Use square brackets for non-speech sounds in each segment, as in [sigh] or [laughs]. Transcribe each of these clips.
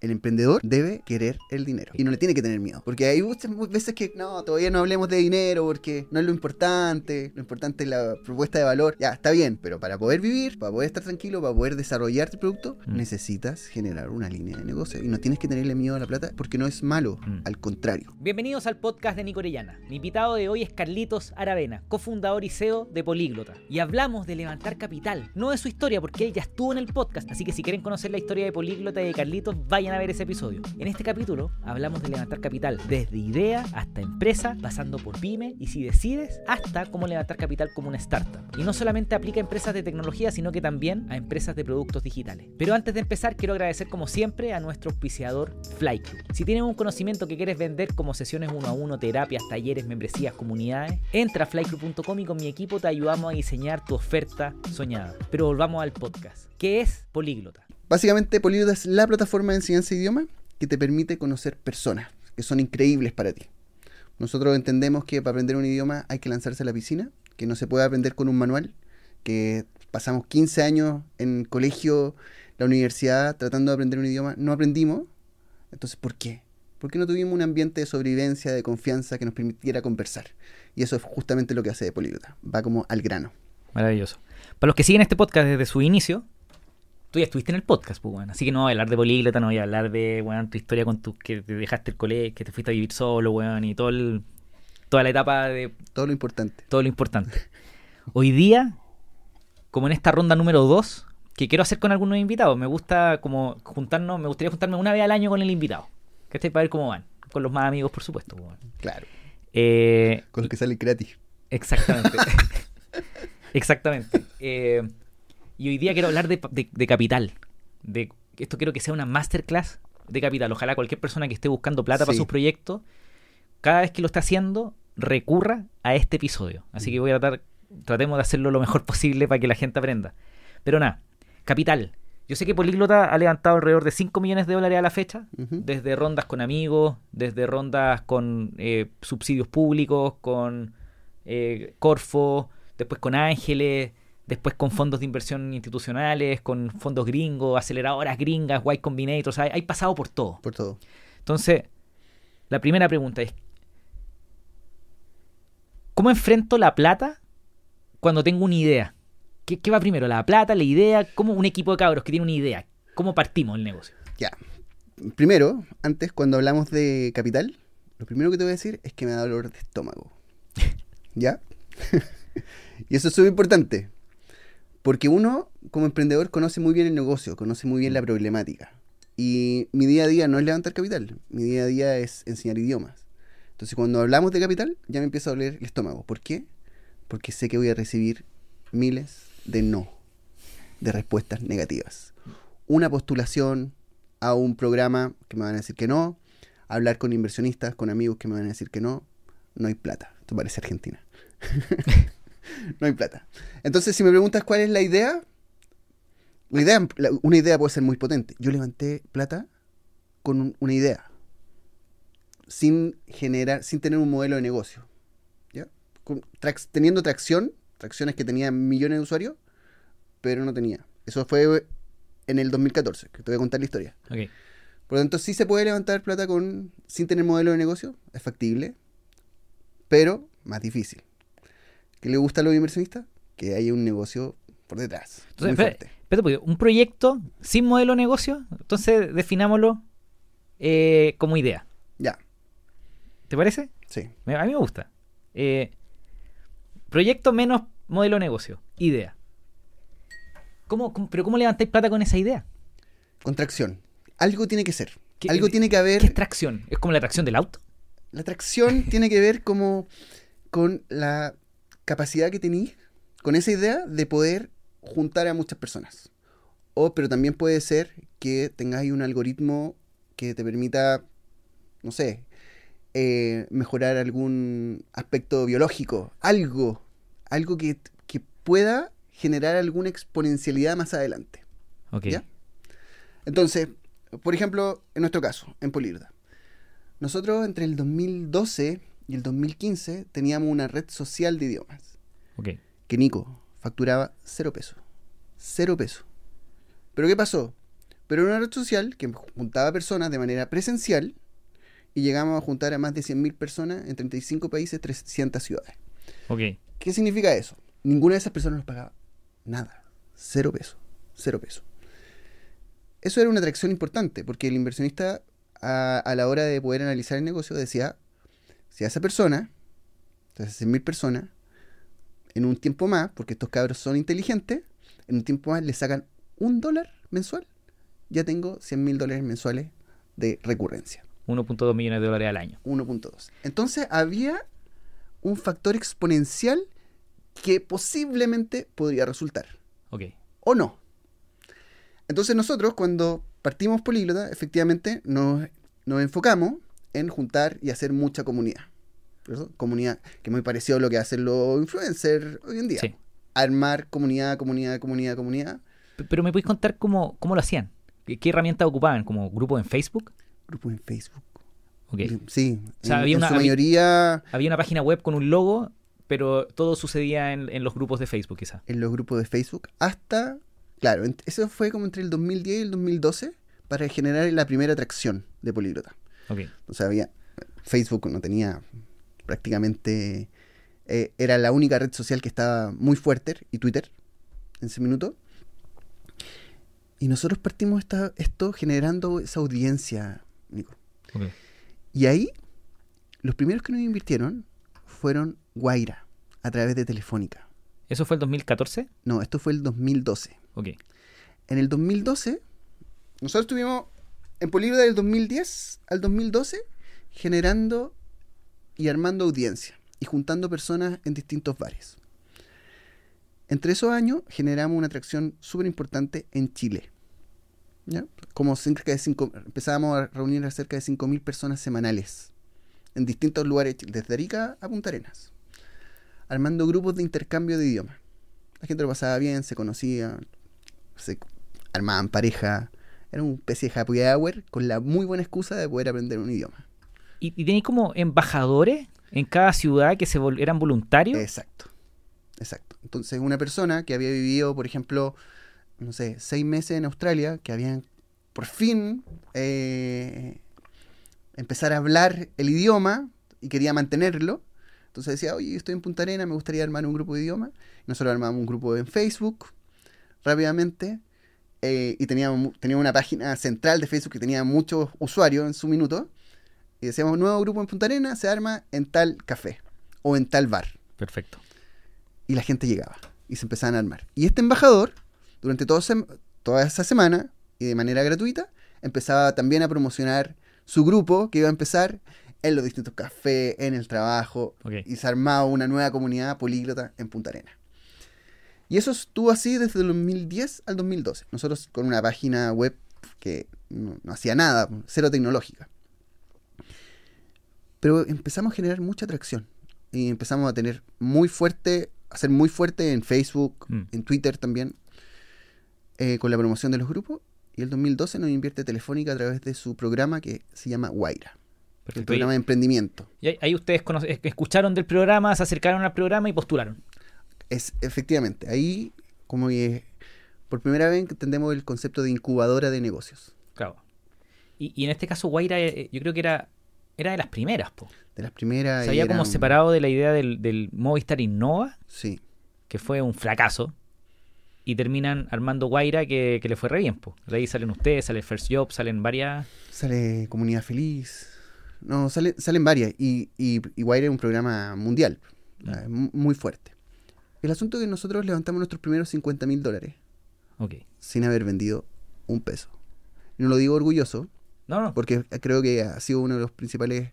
El emprendedor debe querer el dinero y no le tiene que tener miedo. Porque hay muchas veces que no, todavía no hablemos de dinero porque no es lo importante. Lo importante es la propuesta de valor. Ya, está bien, pero para poder vivir, para poder estar tranquilo, para poder desarrollar tu producto, Mm. necesitas generar una línea de negocio. Y no tienes que tenerle miedo a la plata porque no es malo, Mm. al contrario. Bienvenidos al podcast de Nico Orellana. Mi invitado de hoy es Carlitos Aravena, cofundador y CEO de Políglota. Y hablamos de levantar capital, no de su historia, porque él ya estuvo en el podcast. Así que si quieren conocer la historia de Políglota y de Carlitos, vayan a ver ese episodio. En este capítulo hablamos de levantar capital, desde idea hasta empresa, pasando por pyme y si decides, hasta cómo levantar capital como una startup. Y no solamente aplica a empresas de tecnología, sino que también a empresas de productos digitales. Pero antes de empezar, quiero agradecer como siempre a nuestro auspiciador Flyclub. Si tienes un conocimiento que quieres vender como sesiones uno a uno, terapias, talleres, membresías, comunidades, entra a flyclub.com y con mi equipo te ayudamos a diseñar tu oferta soñada. Pero volvamos al podcast. ¿Qué es Políglota? Básicamente, Políglota es la plataforma de enseñanza de idioma que te permite conocer personas que son increíbles para ti. Nosotros entendemos que para aprender un idioma hay que lanzarse a la piscina, que no se puede aprender con un manual, que pasamos 15 años en colegio, la universidad, tratando de aprender un idioma, no aprendimos. Entonces, ¿por qué? Porque no tuvimos un ambiente de sobrevivencia, de confianza que nos permitiera conversar. Y eso es justamente lo que hace de. Va como al grano. Maravilloso. Para los que siguen este podcast desde su inicio, tú ya estuviste en el podcast, pues, weón. Así que no voy a hablar de políglota, no voy a hablar de, weón, tu historia con tu, que te dejaste el colegio, que te fuiste a vivir solo, weón, y todo el, toda la etapa de Todo lo importante. todo lo importante. Hoy día, como en esta ronda número 2, que quiero hacer con algunos invitados, me gusta como juntarnos, me gustaría juntarme una vez al año con el invitado. ¿Cachai? Para ver cómo van. Con los más amigos, por supuesto. weón. Claro. Eh, Con lo que sale gratis. Exactamente. [laughs] Exactamente. Eh, y hoy día quiero hablar de, de- de capital. De, esto quiero que sea una masterclass de capital. Ojalá cualquier persona que esté buscando plata para sus proyectos, cada vez que lo esté haciendo, recurra a este episodio. Así que voy a tratar, tratemos de hacerlo lo mejor posible para que la gente aprenda. Pero nada, capital. Yo sé que Políglota ha levantado alrededor de 5 millones de dólares a la fecha, desde rondas con amigos, desde rondas con eh, subsidios públicos, con eh, Corfo, después con Ángeles, después con fondos de inversión institucionales, con fondos gringos, aceleradoras gringas, Y Combinator, o sea, hay, hay pasado por todo. Por todo. Entonces, la primera pregunta es, ¿cómo enfrento la plata cuando tengo una idea? ¿Qué, qué va primero, la plata, la idea? ¿Cómo un equipo de cabros que tiene una idea? ¿Cómo partimos el negocio? Ya. Primero, antes, cuando hablamos de capital, lo primero que te voy a decir es que me da dolor de estómago. [laughs] ¿Ya? [laughs] y eso es súper importante. Porque uno, como emprendedor, conoce muy bien el negocio, conoce muy bien la problemática. Y mi día a día no es levantar capital, mi día a día es enseñar idiomas. Entonces, cuando hablamos de capital, ya me empieza a doler el estómago. ¿Por qué? Porque sé que voy a recibir miles de no, de respuestas negativas. Una postulación, a un programa que me van a decir que no, hablar con inversionistas, con amigos que me van a decir que no, no hay plata. Esto parece Argentina. [laughs] no hay plata. Entonces, si me preguntas cuál es la idea, la idea, la- una idea puede ser muy potente. Yo levanté plata con un- una idea, sin generar, sin tener un modelo de negocio. ¿ya? Con teniendo tracción, tracciones que tenían millones de usuarios, pero no tenía. Eso fue en el 2014, que te voy a contar la historia. Por lo tanto, sí se puede levantar plata con sin tener modelo de negocio, es factible, pero más difícil. ¿Qué le gusta a los inversionistas? Que haya un negocio por detrás. Entonces, espera, un proyecto sin modelo de negocio, entonces definámoslo eh, como idea. Ya, ¿Te parece? sí. A mí me gusta. Eh, proyecto menos modelo de negocio. Idea. ¿Cómo, cómo- pero ¿cómo levantáis plata con esa idea? Contracción. Algo tiene que ser. ¿Qué- Algo tiene que haber. ¿Qué es tracción? ¿Es como la tracción del auto? La tracción tiene que ver como con la capacidad que tenéis con esa idea de poder juntar a muchas personas. O, pero también puede ser que tengáis un algoritmo que te permita, no sé, eh, mejorar algún aspecto biológico, algo, algo que, que pueda generar alguna exponencialidad más adelante. Ok. ¿Ya? Entonces, por ejemplo, en nuestro caso, en Políglota, nosotros entre el 2012 y el 2015 teníamos una red social de idiomas Ok. que Nico facturaba cero pesos. Cero pesos. ¿Pero qué pasó? Pero era una red social que juntaba personas de manera presencial y llegamos a juntar a más de 100.000 personas en 35 países, 300 ciudades. Ok. ¿Qué significa eso? Ninguna de esas personas nos pagaba nada. Cero pesos. Cero pesos. Eso era una atracción importante, porque el inversionista a, a la hora de poder analizar el negocio decía, si a esa persona, a esas 100.000 personas, en un tiempo más, porque estos cabros son inteligentes, en un tiempo más le sacan un dólar mensual, ya tengo 100 mil dólares mensuales de recurrencia. 1.2 millones de dólares al año. 1.2. Entonces había un factor exponencial que posiblemente podría resultar. Ok. O no. Entonces nosotros cuando partimos Políglota, efectivamente nos, nos enfocamos en juntar y hacer mucha comunidad. Comunidad que es muy parecido a lo que hacen los influencers hoy en día. Sí. Armar comunidad, comunidad, comunidad, comunidad. Pero me podéis contar cómo, cómo lo hacían. ¿Qué, qué herramientas ocupaban? ¿Como grupo en Facebook? Grupos en Facebook. Ok. Sí. O sea, en, había en una- su había- mayoría Había una página web con un logo, pero todo sucedía en, en los grupos de Facebook, quizás. en los grupos de Facebook hasta, claro, eso fue como entre el 2010 y el 2012 para generar la primera atracción de Políglota. Ok. O sea, había Facebook no tenía prácticamente eh, era la única red social que estaba muy fuerte y Twitter en ese minuto. Y nosotros partimos esta- esto generando esa audiencia, Nico. Y ahí, los primeros que nos invirtieron fueron Guaira, a través de Telefónica. ¿Eso fue el 2014? No, esto fue el 2012. Ok. En el 2012, nosotros estuvimos en Políglota del 2010 al 2012 generando y armando audiencia y juntando personas en distintos bares. Entre esos años generamos una atracción súper importante en Chile. ¿ya? Como cerca de cinco, empezábamos a reunir a cerca de 5.000 personas semanales en distintos lugares, desde Arica a Punta Arenas, armando grupos de intercambio de idiomas. La gente lo pasaba bien, se conocía, se armaban pareja. Era una especie de happy hour con la muy buena excusa de poder aprender un idioma. ¿Y, y tenéis como embajadores en cada ciudad que se eran voluntarios? Exacto. Exacto. Entonces, una persona que había vivido, por ejemplo, no sé, seis meses en Australia, que habían por fin eh, empezar a hablar el idioma y quería mantenerlo. Entonces decía, oye, estoy en Punta Arena, me gustaría armar un grupo de idioma. Nosotros armamos un grupo en Facebook rápidamente eh, y teníamos, teníamos una página central de Facebook que tenía muchos usuarios en su minuto. Y decíamos, nuevo grupo en Punta Arena se arma en tal café o en tal bar Perfecto. y la gente llegaba y se empezaban a armar. Y este embajador, durante todo toda esa semana y de manera gratuita, empezaba también a promocionar su grupo que iba a empezar en los distintos cafés, en el trabajo, y se armaba una nueva comunidad políglota en Punta Arena. Y eso estuvo así desde el 2010 al 2012. Nosotros con una página web que no, no hacía nada, cero tecnológica. Pero empezamos a generar mucha atracción. Y empezamos a tener muy fuerte, a ser muy fuerte en Facebook, Mm. en Twitter también, eh, con la promoción de los grupos. Y el 2012 nos invierte Telefónica a través de su programa que se llama Guaira, el programa de emprendimiento. Y ahí, ustedes escucharon del programa, se acercaron al programa y postularon. Es efectivamente, ahí como que por primera vez entendemos el concepto de incubadora de negocios. Claro. Y, y en este caso, Guaira, eh, yo creo que era, era de las primeras, po. De las primeras. Se había como separado de la idea del, del Movistar Innova, Sí, que fue un fracaso. Y terminan armando Guaira, que, que le fue re bien, po. De ahí salen ustedes, sale First Job, salen varias. sale Comunidad Feliz. No, sale- salen varias. Y, y, y Guaira es un programa mundial, Mm. mu- muy fuerte. El asunto es que nosotros levantamos nuestros primeros 50 mil dólares Ok. sin haber vendido un peso. Y no lo digo orgulloso, No, no. porque creo que ha sido uno de los principales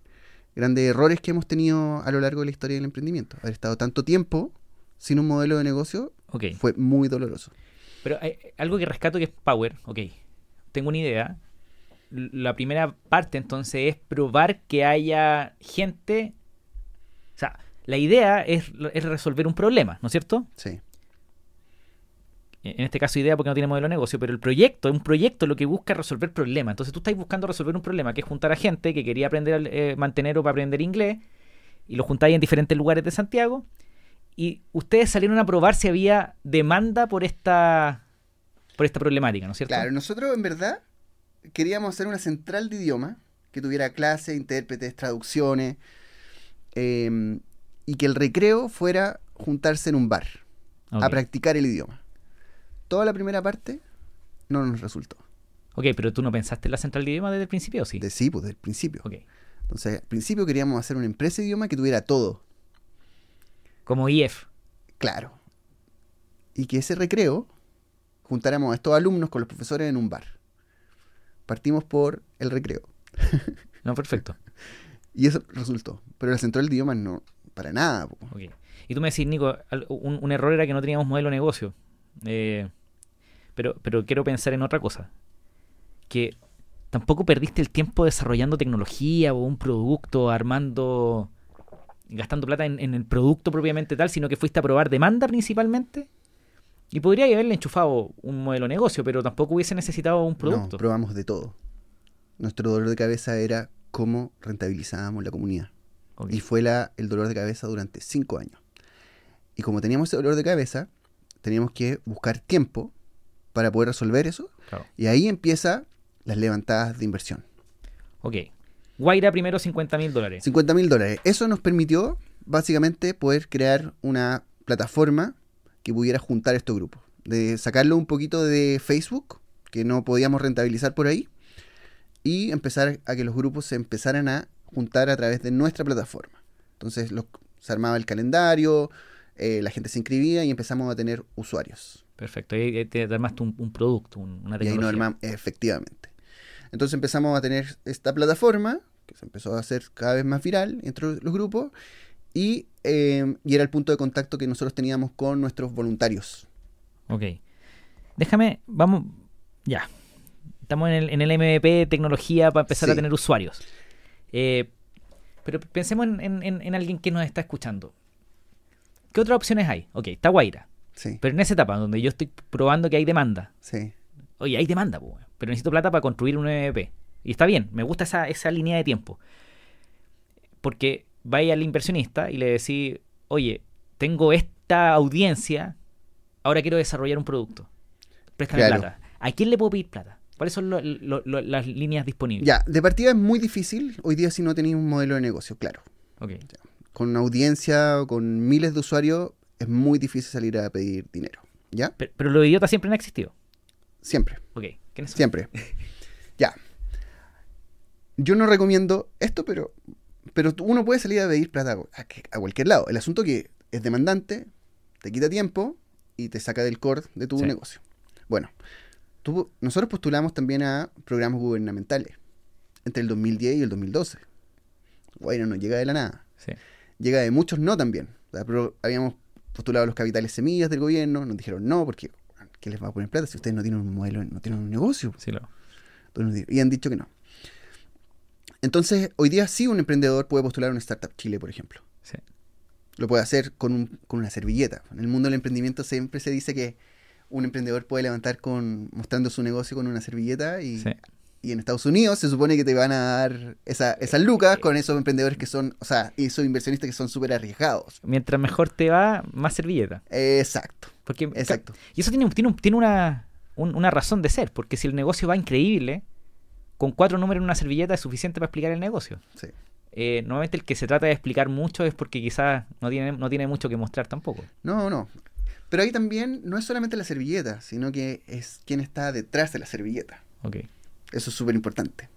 grandes errores que hemos tenido a lo largo de la historia del emprendimiento. Haber estado tanto tiempo sin un modelo de negocio fue muy doloroso. Pero hay algo que rescato que es Power. Ok. Tengo una idea. La primera parte entonces es probar que haya gente. O sea, la idea es, es resolver un problema, ¿no es cierto? Sí, En este caso idea porque no tiene modelo de negocio, pero el proyecto, un proyecto lo que busca es resolver problemas. Entonces tú estás buscando resolver un problema, que es juntar a gente que quería aprender, eh, mantener o para aprender inglés, y lo juntáis en diferentes lugares de Santiago, y ustedes salieron a probar si había demanda por esta, por esta problemática, ¿no es cierto? claro, nosotros en verdad queríamos hacer una central de idioma que tuviera clases, intérpretes, traducciones, eh, y que el recreo fuera juntarse en un bar a practicar el idioma. Toda la primera parte no nos resultó. Ok, pero tú no pensaste en la central de idioma desde el principio, ¿o sí? De sí, pues del principio. Ok. Entonces, al principio queríamos hacer una empresa de idioma que tuviera todo, Como IF. claro. Y que ese recreo juntáramos a estos alumnos con los profesores en un bar. Partimos por el recreo. [laughs] No, perfecto. Y eso resultó. Pero la central de idiomas no, para nada. po. Ok. Y tú me decís, Nico, un, un error era que no teníamos modelo de negocio. Eh, pero, pero quiero pensar en otra cosa. Que tampoco perdiste el tiempo desarrollando tecnología o un producto, armando, gastando plata en, en el producto propiamente tal, sino que fuiste a probar demanda principalmente. Y podría haberle enchufado un modelo de negocio, pero tampoco hubiese necesitado un No, producto. probamos de todo. Nuestro dolor de cabeza era cómo rentabilizábamos la comunidad. Y fue la, el dolor de cabeza durante cinco años. Y como teníamos ese dolor de cabeza, teníamos que buscar tiempo para poder resolver eso. Claro. Y ahí empieza las levantadas de inversión. Ok. Guaira primero 50 mil dólares. 50 mil dólares. Eso nos permitió básicamente poder crear una plataforma que pudiera juntar estos grupos. De sacarlo un poquito de Facebook, que no podíamos rentabilizar por ahí, y empezar a que los grupos se empezaran a juntar a través de nuestra plataforma. Entonces los- se armaba el calendario, eh, la gente se inscribía y empezamos a tener usuarios. Perfecto. Ahí te armaste un, un producto, un- una Y ahí tecnología. armamos, efectivamente. Entonces empezamos a tener esta plataforma, que se empezó a hacer cada vez más viral entre los grupos, y, eh, y era el punto de contacto que nosotros teníamos con nuestros voluntarios. Ok. Déjame, vamos, ya. Estamos en el, en el MVP tecnología para empezar a tener usuarios. Eh, pero pensemos en, en- en- en alguien que nos está escuchando. ¿Qué otras opciones hay? Ok, está Guaira. Sí, Pero en esa etapa donde yo estoy probando que hay demanda. sí, Oye, hay demanda, po, pero necesito plata para construir un MVP. Y está bien, me gusta esa, esa línea de tiempo. Porque vaya al inversionista y le decís, oye, tengo esta audiencia, ahora quiero desarrollar un producto. Préstame Claro. plata. ¿A quién le puedo pedir plata? ¿Cuáles son lo- lo- lo- las líneas disponibles? Ya, de partida es muy difícil hoy día si no tenéis un modelo de negocio, claro. Con una audiencia, con miles de usuarios, es muy difícil salir a pedir dinero. ¿Ya? Pero, pero los idiotas siempre han existido. Siempre. Ok. ¿Quiénes son? Siempre. [laughs] ya. Yo no recomiendo esto, pero, pero uno puede salir a pedir plata a, a cualquier lado. El asunto que es demandante, te quita tiempo y te saca del core de tu Sí. negocio. Bueno, tú- nosotros postulamos también a programas gubernamentales entre el 2010 y el 2012. Bueno, no llega de la nada. Sí. Llega de muchos no también. O sea, pero habíamos postulado los capitales semillas del gobierno, nos dijeron no, porque ¿qué les va a poner plata si ustedes no tienen un modelo, no tienen un negocio? Sí, di- Y han dicho que no. Entonces, hoy día sí un emprendedor puede postular a una Startup Chile, por ejemplo. sí. Lo puede hacer con, un- con una servilleta. En el mundo del emprendimiento siempre se dice que un emprendedor puede levantar con mostrando su negocio con una servilleta y, Sí. Y en Estados Unidos se supone que te van a dar esa, esas lucas con esos emprendedores que son, o sea, esos inversionistas que son súper arriesgados. Mientras mejor te va, más servilleta. Exacto, Porque, exacto. Y eso tiene, tiene, tiene una, un- una razón de ser, porque si el negocio va increíble, con cuatro números en una servilleta es suficiente para explicar el negocio. Sí. Eh, normalmente el que se trata de explicar mucho es porque quizás no tiene, no tiene mucho que mostrar tampoco. No, no. Pero ahí también no es solamente la servilleta, sino que es quien está detrás de la servilleta. Ok, Eso es súper importante.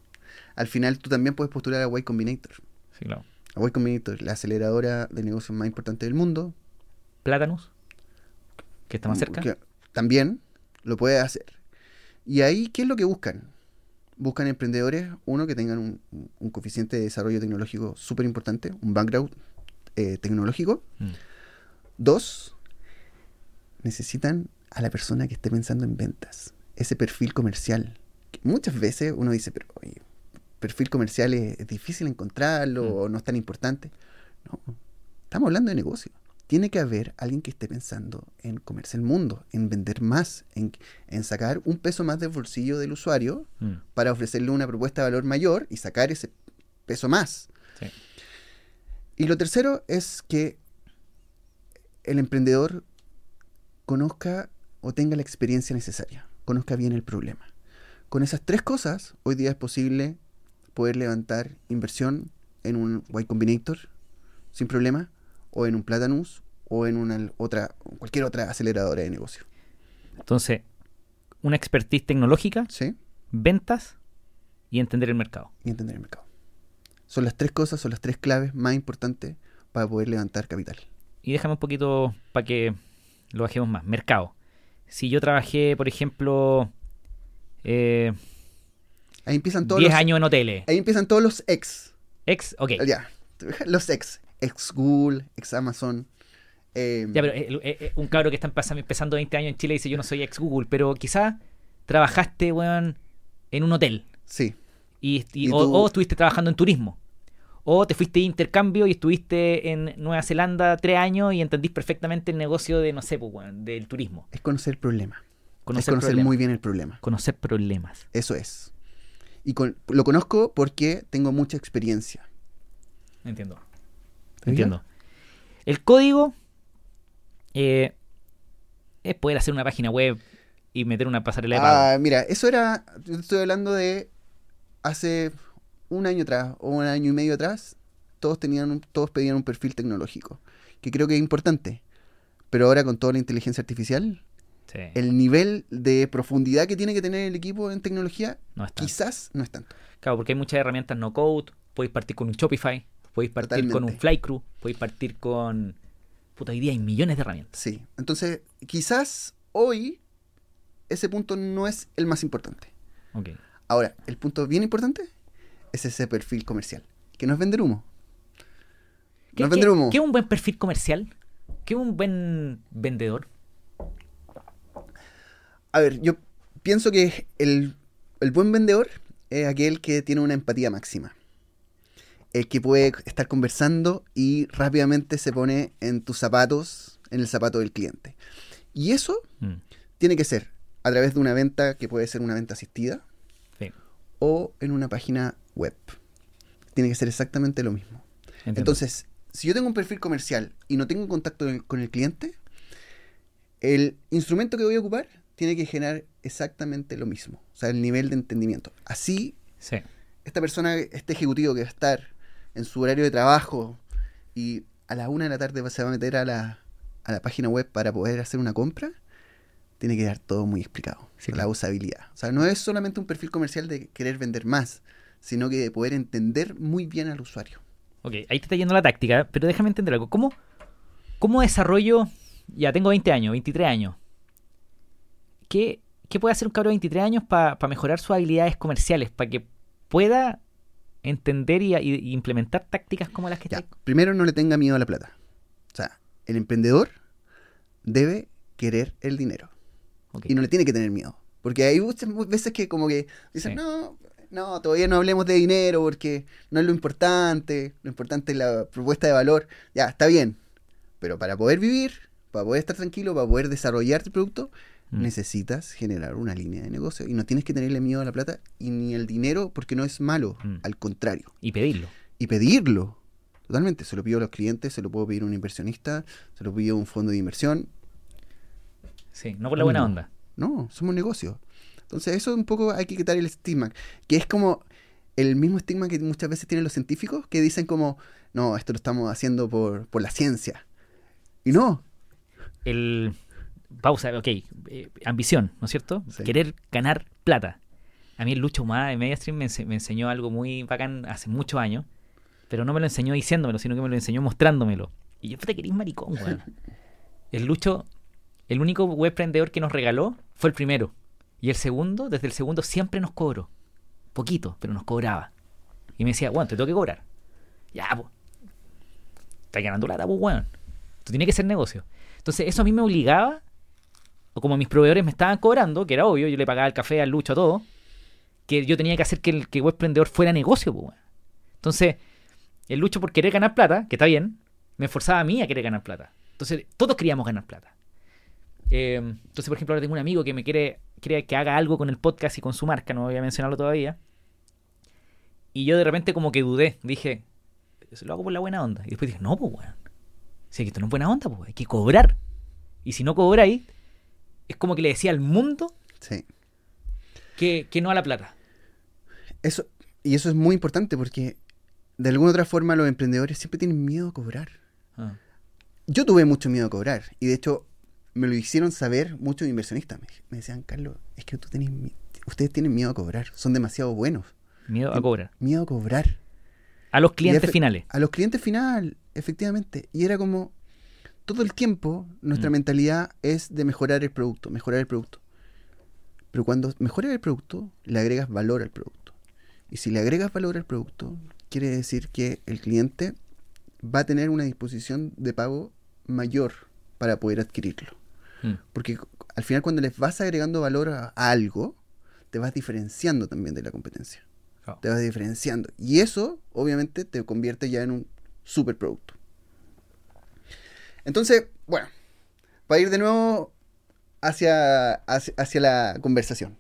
Al final tú también puedes postular a Y Combinator. sí, claro. A Y Combinator, la aceleradora de negocios más importante del mundo. Plátanos, que está más cerca. que también lo puedes hacer. Y ahí, ¿qué es lo que buscan? Buscan emprendedores, uno, que tengan un, un coeficiente de desarrollo tecnológico súper importante, un background eh, tecnológico. Mm. Dos, necesitan a la persona que esté pensando en ventas, ese perfil comercial. Muchas veces uno dice, pero oye, perfil comercial es, es difícil encontrarlo Mm. o no es tan importante. No, estamos hablando de negocio. Tiene que haber alguien que esté pensando en comerse el mundo, en vender más, en, en sacar un peso más del bolsillo del usuario Mm, para ofrecerle una propuesta de valor mayor y sacar ese peso más. sí. Y lo tercero es que el emprendedor conozca o tenga la experiencia necesaria, conozca bien el problema, Con esas tres cosas, hoy día es posible poder levantar inversión en un Y Combinator sin problema, o en un Platanus, o en una otra, cualquier otra aceleradora de negocio. Entonces, una expertise tecnológica, ¿Sí? ventas y entender el mercado. Y entender el mercado. Son las tres cosas, son las tres claves más importantes para poder levantar capital. Y déjame un poquito para que lo bajemos más. Mercado. Si yo trabajé, por ejemplo, eh, Ahí empiezan todos 10 los, años en hoteles. ahí empiezan todos los ex. Ex, ok. Ya. Los ex. Ex Google, ex Amazon. eh, Ya, pero eh, eh, eh, un cabro que está empezando, empezando 20 años en Chile dice yo no soy ex Google, pero quizás trabajaste, weón, en un hotel. Sí. Y, y- Y o, o estuviste trabajando en turismo. O te fuiste de intercambio y estuviste en Nueva Zelanda tres años y entendís perfectamente el negocio de, no sé, pues, weón, del turismo. Es conocer el problema. Conocer, es conocer problemas. muy bien el problema. Conocer problemas. Eso es. Y con- lo conozco porque tengo mucha experiencia. Entiendo. ¿Te Entiendo. El código eh, es poder hacer una página web y meter una pasarela de pago. Ah, mira, eso era. yo Estoy hablando de hace un año atrás o un año y medio atrás. Todos tenían, un- todos pedían un perfil tecnológico, que creo que es importante. Pero ahora con toda la inteligencia artificial, Sí, el nivel de profundidad que tiene que tener el equipo en tecnología, no quizás no es tanto. Claro, porque hay muchas herramientas no code. Podéis partir con un Shopify, podéis partir con un. Flycrew, podéis partir con. Puta, hoy día hay millones de herramientas. Sí. Entonces, quizás hoy ese punto no es el más importante. Ahora, el punto bien importante es ese perfil comercial, que no es vender humo. ¿Qué, No es vender humo. qué es un buen perfil comercial? ¿Qué es un buen vendedor? A ver, yo pienso que el, el buen vendedor es aquel que tiene una empatía máxima. El que puede estar conversando y rápidamente se pone en tus zapatos, en el zapato del cliente. Y eso Mm, tiene que ser a través de una venta que puede ser una venta asistida sí, o en una página web. Tiene que ser exactamente lo mismo. entiendo. Entonces, si yo tengo un perfil comercial y no tengo contacto con el- con el cliente, el instrumento que voy a ocupar tiene que generar exactamente lo mismo. O sea, el nivel de entendimiento. Así, Sí. esta persona, este ejecutivo que va a estar en su horario de trabajo y a las una de la tarde se va a meter a la, a la página web para poder hacer una compra, tiene que dar todo muy explicado. Sí, la usabilidad. O sea, no es solamente un perfil comercial de querer vender más, sino que de poder entender muy bien al usuario. Ok, ahí te está yendo la táctica, pero déjame entender algo. ¿Cómo, cómo desarrollo? Ya tengo 20 años, 23 años. ¿Qué, qué puede hacer un cabrón de 23 años para mejorar sus habilidades comerciales? Para que pueda entender y, implementar tácticas como las que Ya, primero no le tenga miedo a la plata. O sea, el emprendedor debe querer el dinero y no le tiene que tener miedo. Porque hay muchas veces que como que dicen, Sí. no, no, todavía no hablemos de dinero porque no es lo importante, lo importante es la propuesta de valor. Ya, está bien. Pero para poder vivir, para poder estar tranquilo, para poder desarrollar tu producto, Mm. necesitas generar una línea de negocio. Y no tienes que tenerle miedo a la plata y ni al dinero porque no es malo, Mm. al contrario. Y pedirlo. y pedirlo. Totalmente. Se lo pido a los clientes, se lo puedo pedir a un inversionista, se lo pido a un fondo de inversión. Sí, no por la buena No. onda. No, somos negocios. Entonces, eso un poco hay que quitar el estigma. Que es como el mismo estigma que muchas veces tienen los científicos, que dicen como, no, esto lo estamos haciendo por, por la ciencia. Y no. El. Pausa, ok. eh, ambición, ¿no es cierto? Sí. Querer ganar plata. A mí el Lucho Humada de Mediastream me, ense- me enseñó algo muy bacán hace muchos años. Pero no me lo enseñó diciéndomelo, sino que me lo enseñó mostrándomelo. Y yo, puta, querís maricón, weón. [laughs] El Lucho, el único web emprendedor que nos regaló fue el primero. Y el segundo, desde el segundo siempre nos cobró. Poquito, pero nos cobraba. Y me decía, weón, te tengo que cobrar. Ya, pues. Estás ganando plata, pues, weón. Esto tiene que ser negocio. Entonces, eso a mí me obligaba, o como mis proveedores me estaban cobrando, que era obvio, yo le pagaba el café al Lucho a todo, que yo tenía que hacer que el que web emprendedor fuera negocio, pues, weón. Entonces, el Lucho por querer ganar plata, que está bien, me esforzaba a mí a querer ganar plata. Entonces, todos queríamos ganar plata. Eh, entonces, por ejemplo, ahora tengo un amigo que me quiere, quiere que haga algo con el podcast y con su marca, no voy a mencionarlo todavía. Y yo de repente como que dudé, dije, "Se lo hago por la buena onda. Y después dije, no, pues, weón. Si es que esto no es buena onda, pues, hay que cobrar. Y si no cobráis, es como que le decía al mundo Sí. que, que no a la plata. Eso, y eso es muy importante porque de alguna otra forma los emprendedores siempre tienen miedo a cobrar. Ah. Yo tuve mucho miedo a cobrar y de hecho me lo hicieron saber muchos inversionistas. Me, me decían, Carlos, es que tú tenés, ustedes tienen miedo a cobrar, son demasiado buenos. Miedo a cobrar. Miedo a cobrar. A los clientes finales. A los clientes final, efectivamente. Y era como, todo el tiempo nuestra Mm. mentalidad es de mejorar el producto, mejorar el producto. Pero cuando mejoras el producto, le agregas valor al producto. Y si le agregas valor al producto, quiere decir que el cliente va a tener una disposición de pago mayor para poder adquirirlo. Mm. Porque al final cuando les vas agregando valor a, a algo, te vas diferenciando también de la competencia. Claro. Te vas diferenciando. Y eso, obviamente, te convierte ya en un superproducto. Entonces, bueno, para ir de nuevo hacia, hacia, hacia la conversación.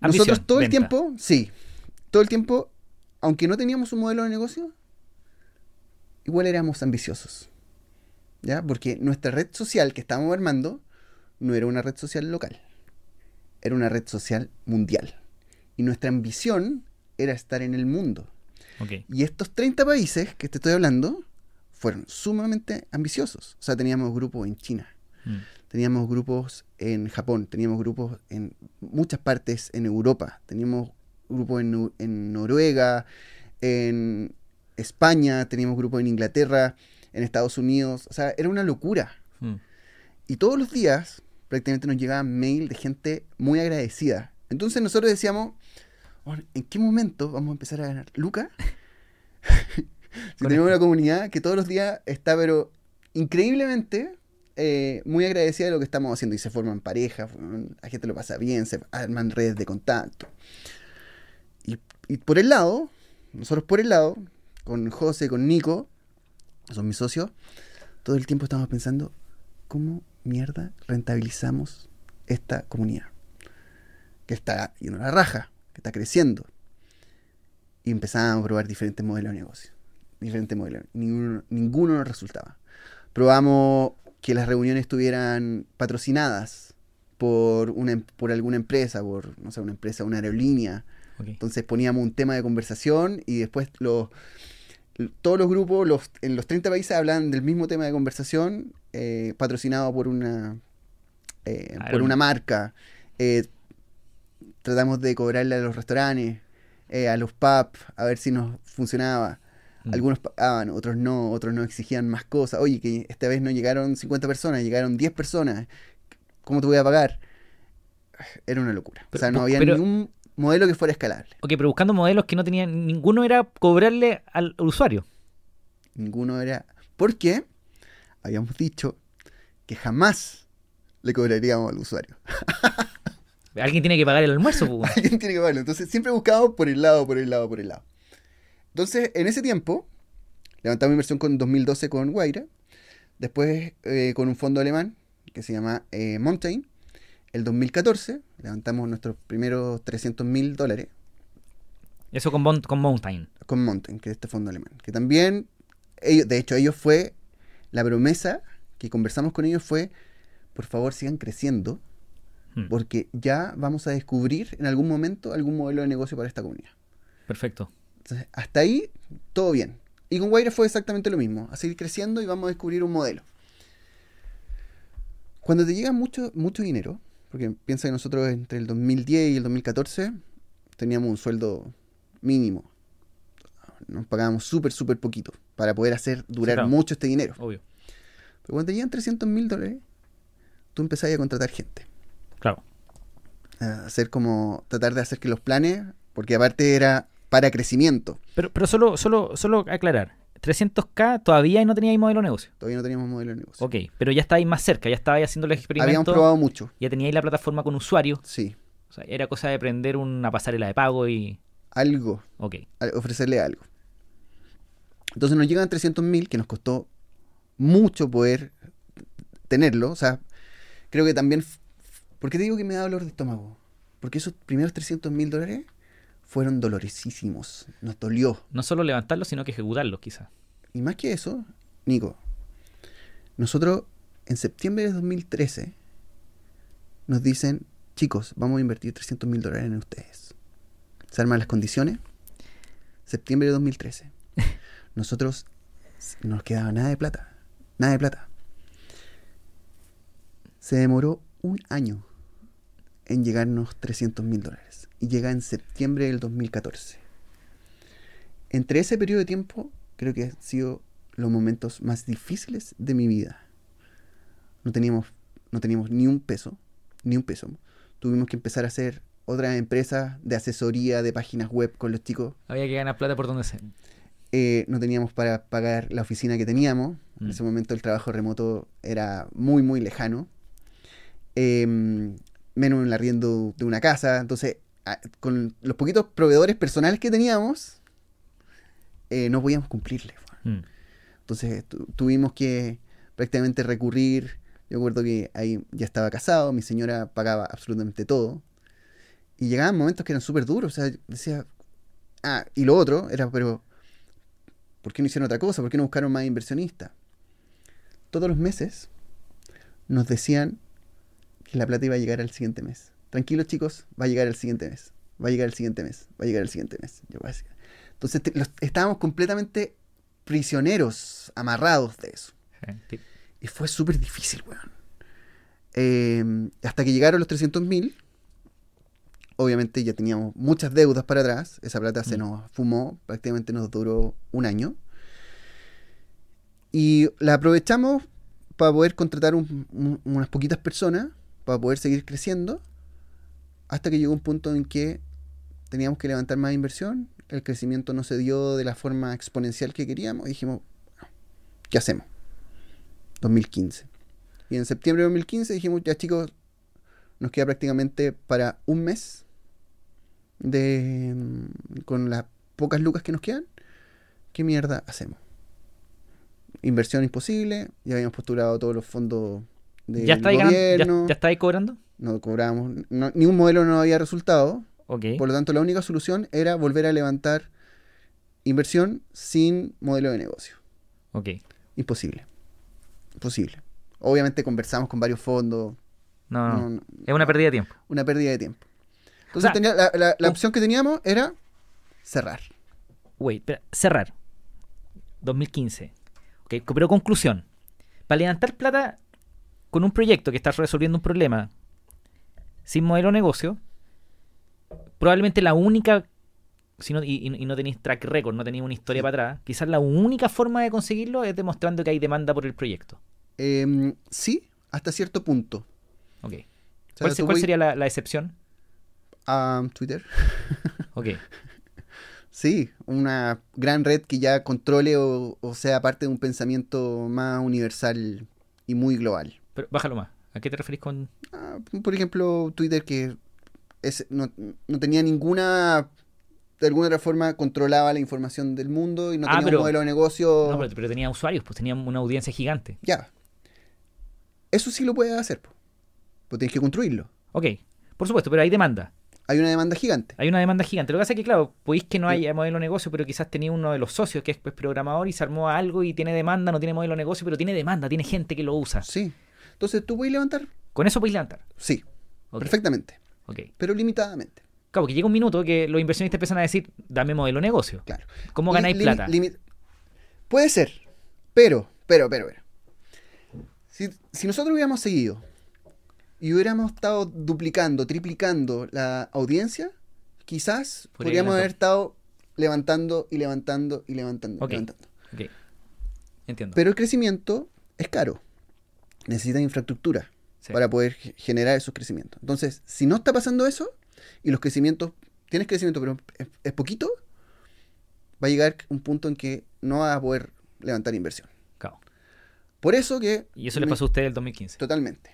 Ambición, Nosotros todo el tiempo, sí, todo el tiempo, aunque no teníamos un modelo de negocio, igual éramos ambiciosos. ¿Ya? Porque nuestra red social que estábamos armando no era una red social local, era una red social mundial. Y nuestra ambición era estar en el mundo. Ok. Y estos 30 países que te estoy hablando fueron sumamente ambiciosos. O sea, teníamos grupos en China, Mm. teníamos grupos en Japón, teníamos grupos en muchas partes en Europa, teníamos grupos en, Noruega, en España, teníamos grupos en Inglaterra, en Estados Unidos. O sea, era una locura. Mm. Y todos los días prácticamente nos llegaban mail de gente muy agradecida. Entonces nosotros decíamos, "Bueno, ¿en qué momento vamos a empezar a ganar? ¿Luca? [laughs] si tenemos esto. una comunidad que todos los días está, pero increíblemente eh, muy agradecida de lo que estamos haciendo. Y se forman parejas, la gente lo pasa bien, se arman redes de contacto. Y, y por el lado, nosotros por el lado, con José, con Nico, son mis socios, todo el tiempo estamos pensando, ¿cómo mierda rentabilizamos esta comunidad? Que está yendo a la raja, que está creciendo. Y empezamos a probar diferentes modelos de negocio. Diferentes modelos. Ninguno, ninguno nos resultaba. Probamos que las reuniones estuvieran patrocinadas por, una, em- por alguna empresa, por, no sé, una empresa, una aerolínea. Entonces poníamos un tema de conversación y después los, todos los grupos los, en los 30 países hablan del mismo tema de conversación eh, patrocinado por una, eh, por una un- marca. Eh, tratamos de cobrarle a los restaurantes, a los pubs, a ver si nos funcionaba. Mm. Algunos pagaban, otros no, otros no exigían más cosas. Oye, que esta vez no llegaron 50 personas, llegaron 10 personas. ¿Cómo te voy a pagar? Era una locura. o sea, no había pero- ningún modelo que fuera escalable. Ok, pero buscando modelos que no tenían. Ninguno era cobrarle al usuario. Ninguno era. Porque habíamos dicho que jamás le cobraríamos al usuario. [laughs] Alguien tiene que pagar el almuerzo. Alguien tiene que pagarlo. Entonces siempre buscábamos por el lado, por el lado, por el lado. Entonces, en ese tiempo, levantamos inversión con 2012 con Guaira. Después eh, con un fondo alemán que se llama eh, Mountain. El 2014 levantamos nuestros primeros 300 mil dólares Eso con, Bon- con Mountain. con Mountain, que es este fondo alemán. Que también, ellos, de hecho, ellos fue, la promesa que conversamos con ellos fue, por favor sigan creciendo, Mm. porque ya vamos a descubrir en algún momento algún modelo de negocio para esta comunidad. Perfecto. Entonces, hasta ahí, todo bien. Y con Guaira fue exactamente lo mismo, a seguir creciendo y vamos a descubrir un modelo. Cuando te llega mucho, mucho dinero, porque piensa que nosotros entre el 2010 y el 2014 teníamos un sueldo mínimo. Nos pagábamos súper, súper poquito para poder hacer durar claro. mucho este dinero. Obvio. Pero cuando te llegan 300 mil dólares, tú empezás a contratar gente. Claro. A hacer como, tratar de hacer que los planes, porque aparte era para crecimiento. Pero, pero solo, solo, solo aclarar. 300k todavía no teníais modelo de negocio. Todavía no teníamos modelo de negocio. Ok, pero ya estáis más cerca, ya estabais haciendo el Habíamos experimento. probado mucho, Ya teníais la plataforma con usuarios. sí. O sea, era cosa de prender una pasarela de pago y. Algo, Ok. ofrecerle algo. Entonces nos llegan 300 mil, que nos costó mucho poder tenerlo. O sea, creo que también... ¿Por qué te digo que me da dolor de estómago? Porque esos primeros 300 mil dólares fueron doloresísimos. Nos dolió. No solo levantarlo, sino que ejecutarlo, quizás. Y más que eso, Nico, nosotros en septiembre de 2013 nos dicen, chicos, vamos a invertir 300 mil dólares en ustedes. Se arman las condiciones. Septiembre de 2013. [laughs] Nosotros no nos quedaba nada de plata. Nada de plata. Se demoró un año en llegarnos 300 mil dólares. Y llega en septiembre del 2014. Entre ese periodo de tiempo, creo que han sido los momentos más difíciles de mi vida. No teníamos, no teníamos ni un peso, ni un peso. Tuvimos que empezar a hacer otra empresa de asesoría de páginas web con los chicos. Había que ganar plata por donde sea. Eh, no teníamos para pagar la oficina que teníamos. En Mm. ese momento el trabajo remoto era muy, muy lejano. Em, menos en el arriendo de una casa. Entonces, con los poquitos proveedores personales que teníamos, eh, no podíamos cumplirle. Mm. Entonces tu- tuvimos que prácticamente recurrir. Yo recuerdo que ahí ya estaba casado, mi señora pagaba absolutamente todo. Y llegaban momentos que eran súper duros. O sea, decía. Ah, y lo otro era, pero. ¿Por qué no hicieron otra cosa? ¿Por qué no buscaron más inversionistas? Todos los meses nos decían que la plata iba a llegar al siguiente mes. Tranquilos, chicos, va a llegar al siguiente mes. Va a llegar al siguiente mes. Va a llegar al siguiente mes. Yo voy a decir. Entonces te- los- estábamos completamente prisioneros, amarrados de eso. Sí. Y fue súper difícil, weón. Eh, hasta que llegaron los 300 mil, obviamente ya teníamos muchas deudas para atrás. Esa plata se Mm. nos fumó, prácticamente nos duró un año. Y la aprovechamos para poder contratar un- un- unas poquitas personas, para poder seguir creciendo, hasta que llegó un punto en que teníamos que levantar más inversión. El crecimiento no se dio de la forma exponencial que queríamos. Y dijimos, ¿qué hacemos? 2015. Y en septiembre de 2015 dijimos, ya chicos, nos queda prácticamente para un mes de mm, con las pocas lucas que nos quedan. ¿Qué mierda hacemos? Inversión imposible, ya habíamos postulado todos los fondos ¿Ya estáis? ¿Ya, ya estáis cobrando? no cobrábamos, no- ni un modelo no había resultado, Ok. por lo tanto la única solución era volver a levantar inversión sin modelo de negocio. Ok. Imposible. Imposible. Obviamente conversamos con varios fondos. No, no. no- no- Es una pérdida de tiempo. una pérdida de tiempo. Entonces O sea, tenía- la, la- la un- opción que teníamos era cerrar. Wait, cerrar. 2015. Ok, pero conclusión. Para levantar plata con un proyecto que está resolviendo un problema sin modelo de negocio, probablemente la única, si no, y, no tenéis track record, no tenéis una historia para atrás, quizás la única forma de conseguirlo es demostrando que hay demanda por el proyecto. Em, sí, hasta cierto punto. Ok. O sea, ¿Cuál, cuál voy sería la, la excepción? a Twitter. [laughs] Ok. Sí, una gran red que ya controle o, o sea parte de un pensamiento más universal y muy global. Pero bájalo más. ¿A qué te referís con...? Ah, por ejemplo, Twitter que es, no, no tenía ninguna, de alguna otra forma controlaba la información del mundo y no Ah, tenía pero- un modelo de negocio. No, pero, pero tenía usuarios, pues tenía una audiencia gigante. Ya. Eso sí lo puedes hacer. Pues tienes que construirlo. Ok. Por supuesto, pero hay demanda. Hay una demanda gigante. Hay una demanda gigante. Lo que pasa es que, claro, podéis que no Sí. haya modelo de negocio, pero quizás tenía uno de los socios que es pues, programador y se armó algo y tiene demanda, no tiene modelo de negocio, pero tiene demanda, tiene gente que lo usa. Sí. Entonces, ¿tú puedes levantar? Con eso podéis levantar. Sí, Ok, perfectamente. ok. Pero limitadamente. Claro, porque llega un minuto que los inversionistas empiezan a decir, dame modelo de negocio. Claro. ¿Cómo ganáis plata? Puede ser. Pero, pero, pero, pero. Si, si nosotros hubiéramos seguido y hubiéramos estado duplicando, triplicando la audiencia, quizás Podría podríamos haber estado levantando y levantando y levantando. y Ok. levantando. Ok. Entiendo. Pero el crecimiento es caro. Necesita infraestructura Sí. para poder ge- generar esos crecimientos. Entonces, si no está pasando eso y los crecimientos, tienes crecimiento pero es, es poquito, va a llegar un punto en que no vas a poder levantar inversión. Claro. Por eso que... Y eso le pasó a usted el 2015. Totalmente.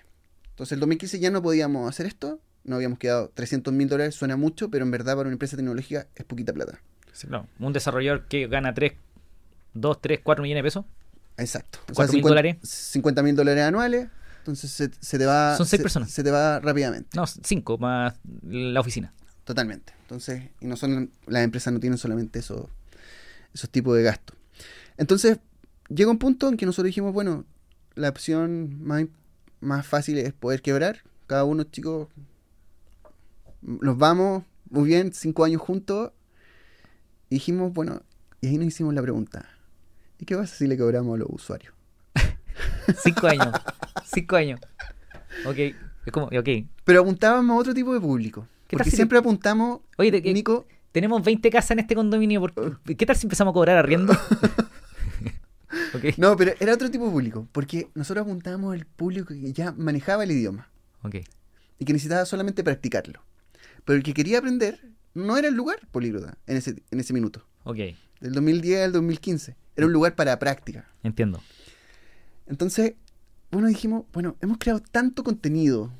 Entonces, el 2015 ya no podíamos hacer esto. No habíamos quedado 300 mil dólares, suena mucho, pero en verdad para una empresa tecnológica es poquita plata. Sí. Un desarrollador que gana 3, 2, 3, 4 millones de pesos. Exacto. O sea, 4.000 50 dólares. 50 mil dólares anuales. Entonces se, se te va... Son seis se- personas. Se te va rápidamente. No, 5 más la oficina. Totalmente. Entonces, y no son, las empresas no tienen solamente esos, esos tipos de gastos. Entonces, llega un punto en que nosotros dijimos, bueno, la opción más, más fácil es poder quebrar. Cada uno, chicos, nos vamos, muy bien, cinco años juntos. Y dijimos, bueno, y ahí nos hicimos la pregunta. ¿Y qué pasa si le cobramos a los usuarios? [laughs] Cinco años. Cinco años. Ok. Es como, ok. Pero apuntábamos a otro tipo de público. ¿Qué tal Porque si siempre apuntamos, Oye, te- Nico, tenemos 20 casas en este condominio. ¿por- ¿Qué tal si empezamos a cobrar arriendo? [laughs] no, pero era otro tipo de público. Porque nosotros apuntábamos al público que ya manejaba el idioma. Ok. y que necesitaba solamente practicarlo. Pero el que quería aprender no era el lugar políglota en ese, en ese minuto, Ok. del 2010 al 2015. Era un lugar para práctica. Entiendo. Entonces, bueno, dijimos, bueno, hemos creado tanto contenido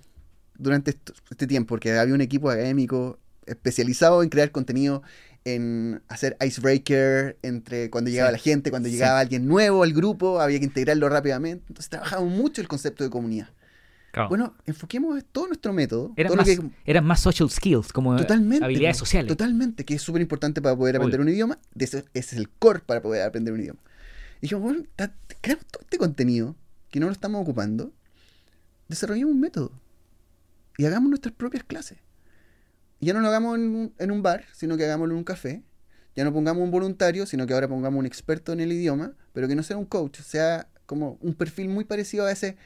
durante esto- este tiempo, porque había un equipo académico especializado en crear contenido, en hacer icebreaker entre cuando llegaba Sí. la gente, cuando Sí. llegaba alguien nuevo al grupo, había que integrarlo rápidamente. Entonces trabajamos mucho el concepto de comunidad. Claro. Bueno, enfoquemos todo nuestro método. eran, todo más, que- eran más social skills, como Totalmente. habilidades sociales. Totalmente, que es súper importante para poder aprender Obvio. un idioma. Ese, ese es el core para poder aprender un idioma. Y dijimos, bueno, ta- creamos todo este contenido que no lo estamos ocupando. Desarrollemos un método. Y hagamos nuestras propias clases. Y ya no lo hagamos en un, en un bar, sino que hagámoslo en un café. Ya no pongamos un voluntario, sino que ahora pongamos un experto en el idioma, pero que no sea un coach, sea como un perfil muy parecido a ese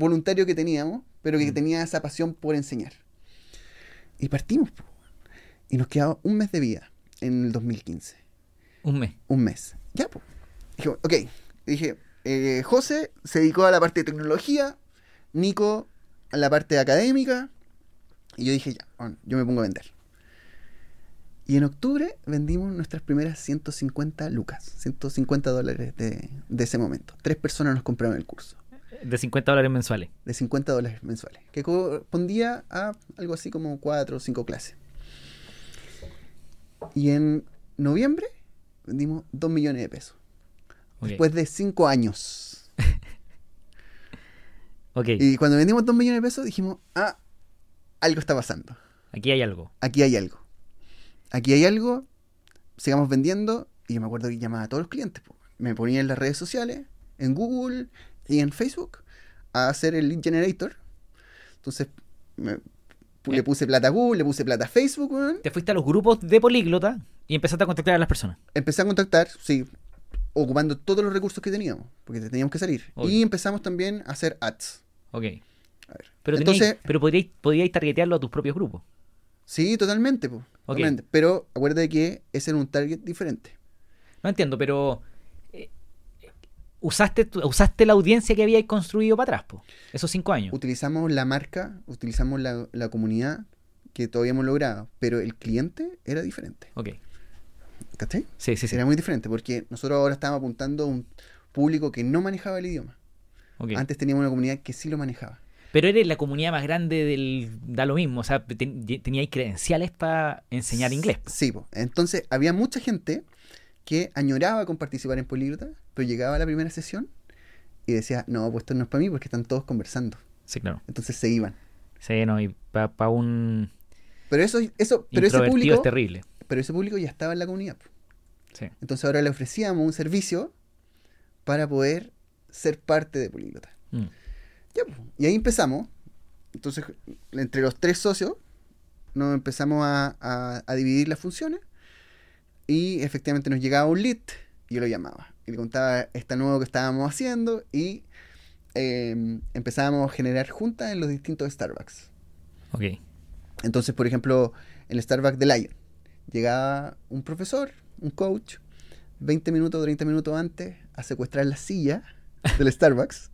voluntario que teníamos, pero que Mm. tenía esa pasión por enseñar. Y partimos. Y nos quedaba un mes de vida en el 2015. Un mes. Un mes. Ya, pues. Dije, ok. Dije, eh, José se dedicó a la parte de tecnología, Nico a la parte académica. Y yo dije, ya, bueno, yo me pongo a vender. Y en octubre vendimos nuestras primeras 150 lucas, 150 dólares de, de ese momento. Tres personas nos compraron el curso, De 50 dólares mensuales. de 50 dólares mensuales, que correspondía a algo así como cuatro o cinco clases. Y en noviembre vendimos 2 millones de pesos. Después de 5 años. [laughs] Ok. Y cuando vendimos 2 millones de pesos dijimos, ah, algo está pasando. Aquí hay algo. Aquí hay algo. Aquí hay algo. Sigamos vendiendo. Y yo me acuerdo que llamaba a todos los clientes. po. Me ponía en las redes sociales, en Google y en Facebook, a hacer el lead generator. Entonces, me- pu- Eh. le puse plata a Google, le puse plata a Facebook. Te fuiste a los grupos de políglota y empezaste a contactar a las personas. Empecé a contactar, sí, ocupando todos los recursos que teníamos, porque teníamos que salir. Obvio. Y empezamos también a hacer ads. Ok. A ver. Pero, Entonces, teníais- pero podríais, podríais targetearlo a tus propios grupos. sí, totalmente, po, totalmente. Pero acuérdate que ese era un target diferente. No entiendo, pero. Usaste, usaste la audiencia que habíais construido para atrás, po, esos cinco años. Utilizamos la marca, utilizamos la, la comunidad que todavía hemos logrado, pero el cliente era diferente. Ok. ¿Cachai? Sí, sí, sí. Era muy diferente porque nosotros ahora estábamos apuntando a un público que no manejaba el idioma. Ok. Antes teníamos una comunidad que sí lo manejaba. Pero eres la comunidad más grande del. Da lo mismo. O sea, ten- teníais credenciales para enseñar inglés. Sí, po. entonces había mucha gente que añoraba con participar en Políglota, pero llegaba a la primera sesión y decía, no, pues esto no es para mí porque están todos conversando. Sí, claro. Entonces se iban. Sí, no, y para un Pero eso, eso, pero ese público, es terrible. pero ese público ya estaba en la comunidad. Sí. Entonces ahora le ofrecíamos un servicio para poder ser parte de Políglota. Mm. Ya. Y ahí empezamos. Entonces, entre los tres socios, nos empezamos a, a- a dividir las funciones. Y efectivamente nos llegaba un lead y yo lo llamaba. Y le contaba esta nuevo que estábamos haciendo y eh, empezábamos a generar juntas en los distintos Starbucks. Ok. Entonces, por ejemplo, en el Starbucks de Lion, llegaba un profesor, un coach, 20 minutos, 30 minutos antes, a secuestrar la silla del [laughs] Starbucks.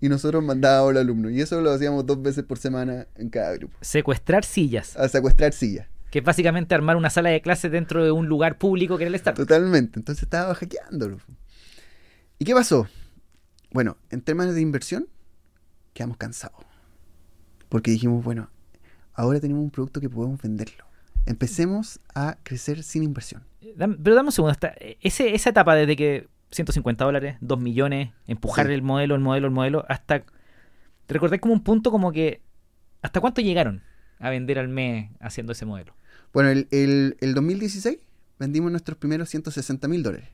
Y nosotros mandábamos a los alumnos. Y eso lo hacíamos dos veces por semana en cada grupo. Secuestrar sillas. A secuestrar sillas. Que es básicamente armar una sala de clases dentro de un lugar público que era el Starbucks. Totalmente. Entonces estaba hackeándolo. ¿Y qué pasó? Bueno, en términos de inversión, quedamos cansados. Porque dijimos, bueno, ahora tenemos un producto que podemos venderlo. Empecemos a crecer sin inversión. Pero dame un segundo. Hasta ese, esa etapa desde que 150 dólares, 2 millones, empujar Sí. el modelo, el modelo, el modelo, hasta... ¿Te recordás como un punto como que... ¿Hasta cuánto llegaron a vender al mes haciendo ese modelo? Bueno, el, el, el 2016 vendimos nuestros primeros 160 mil dólares.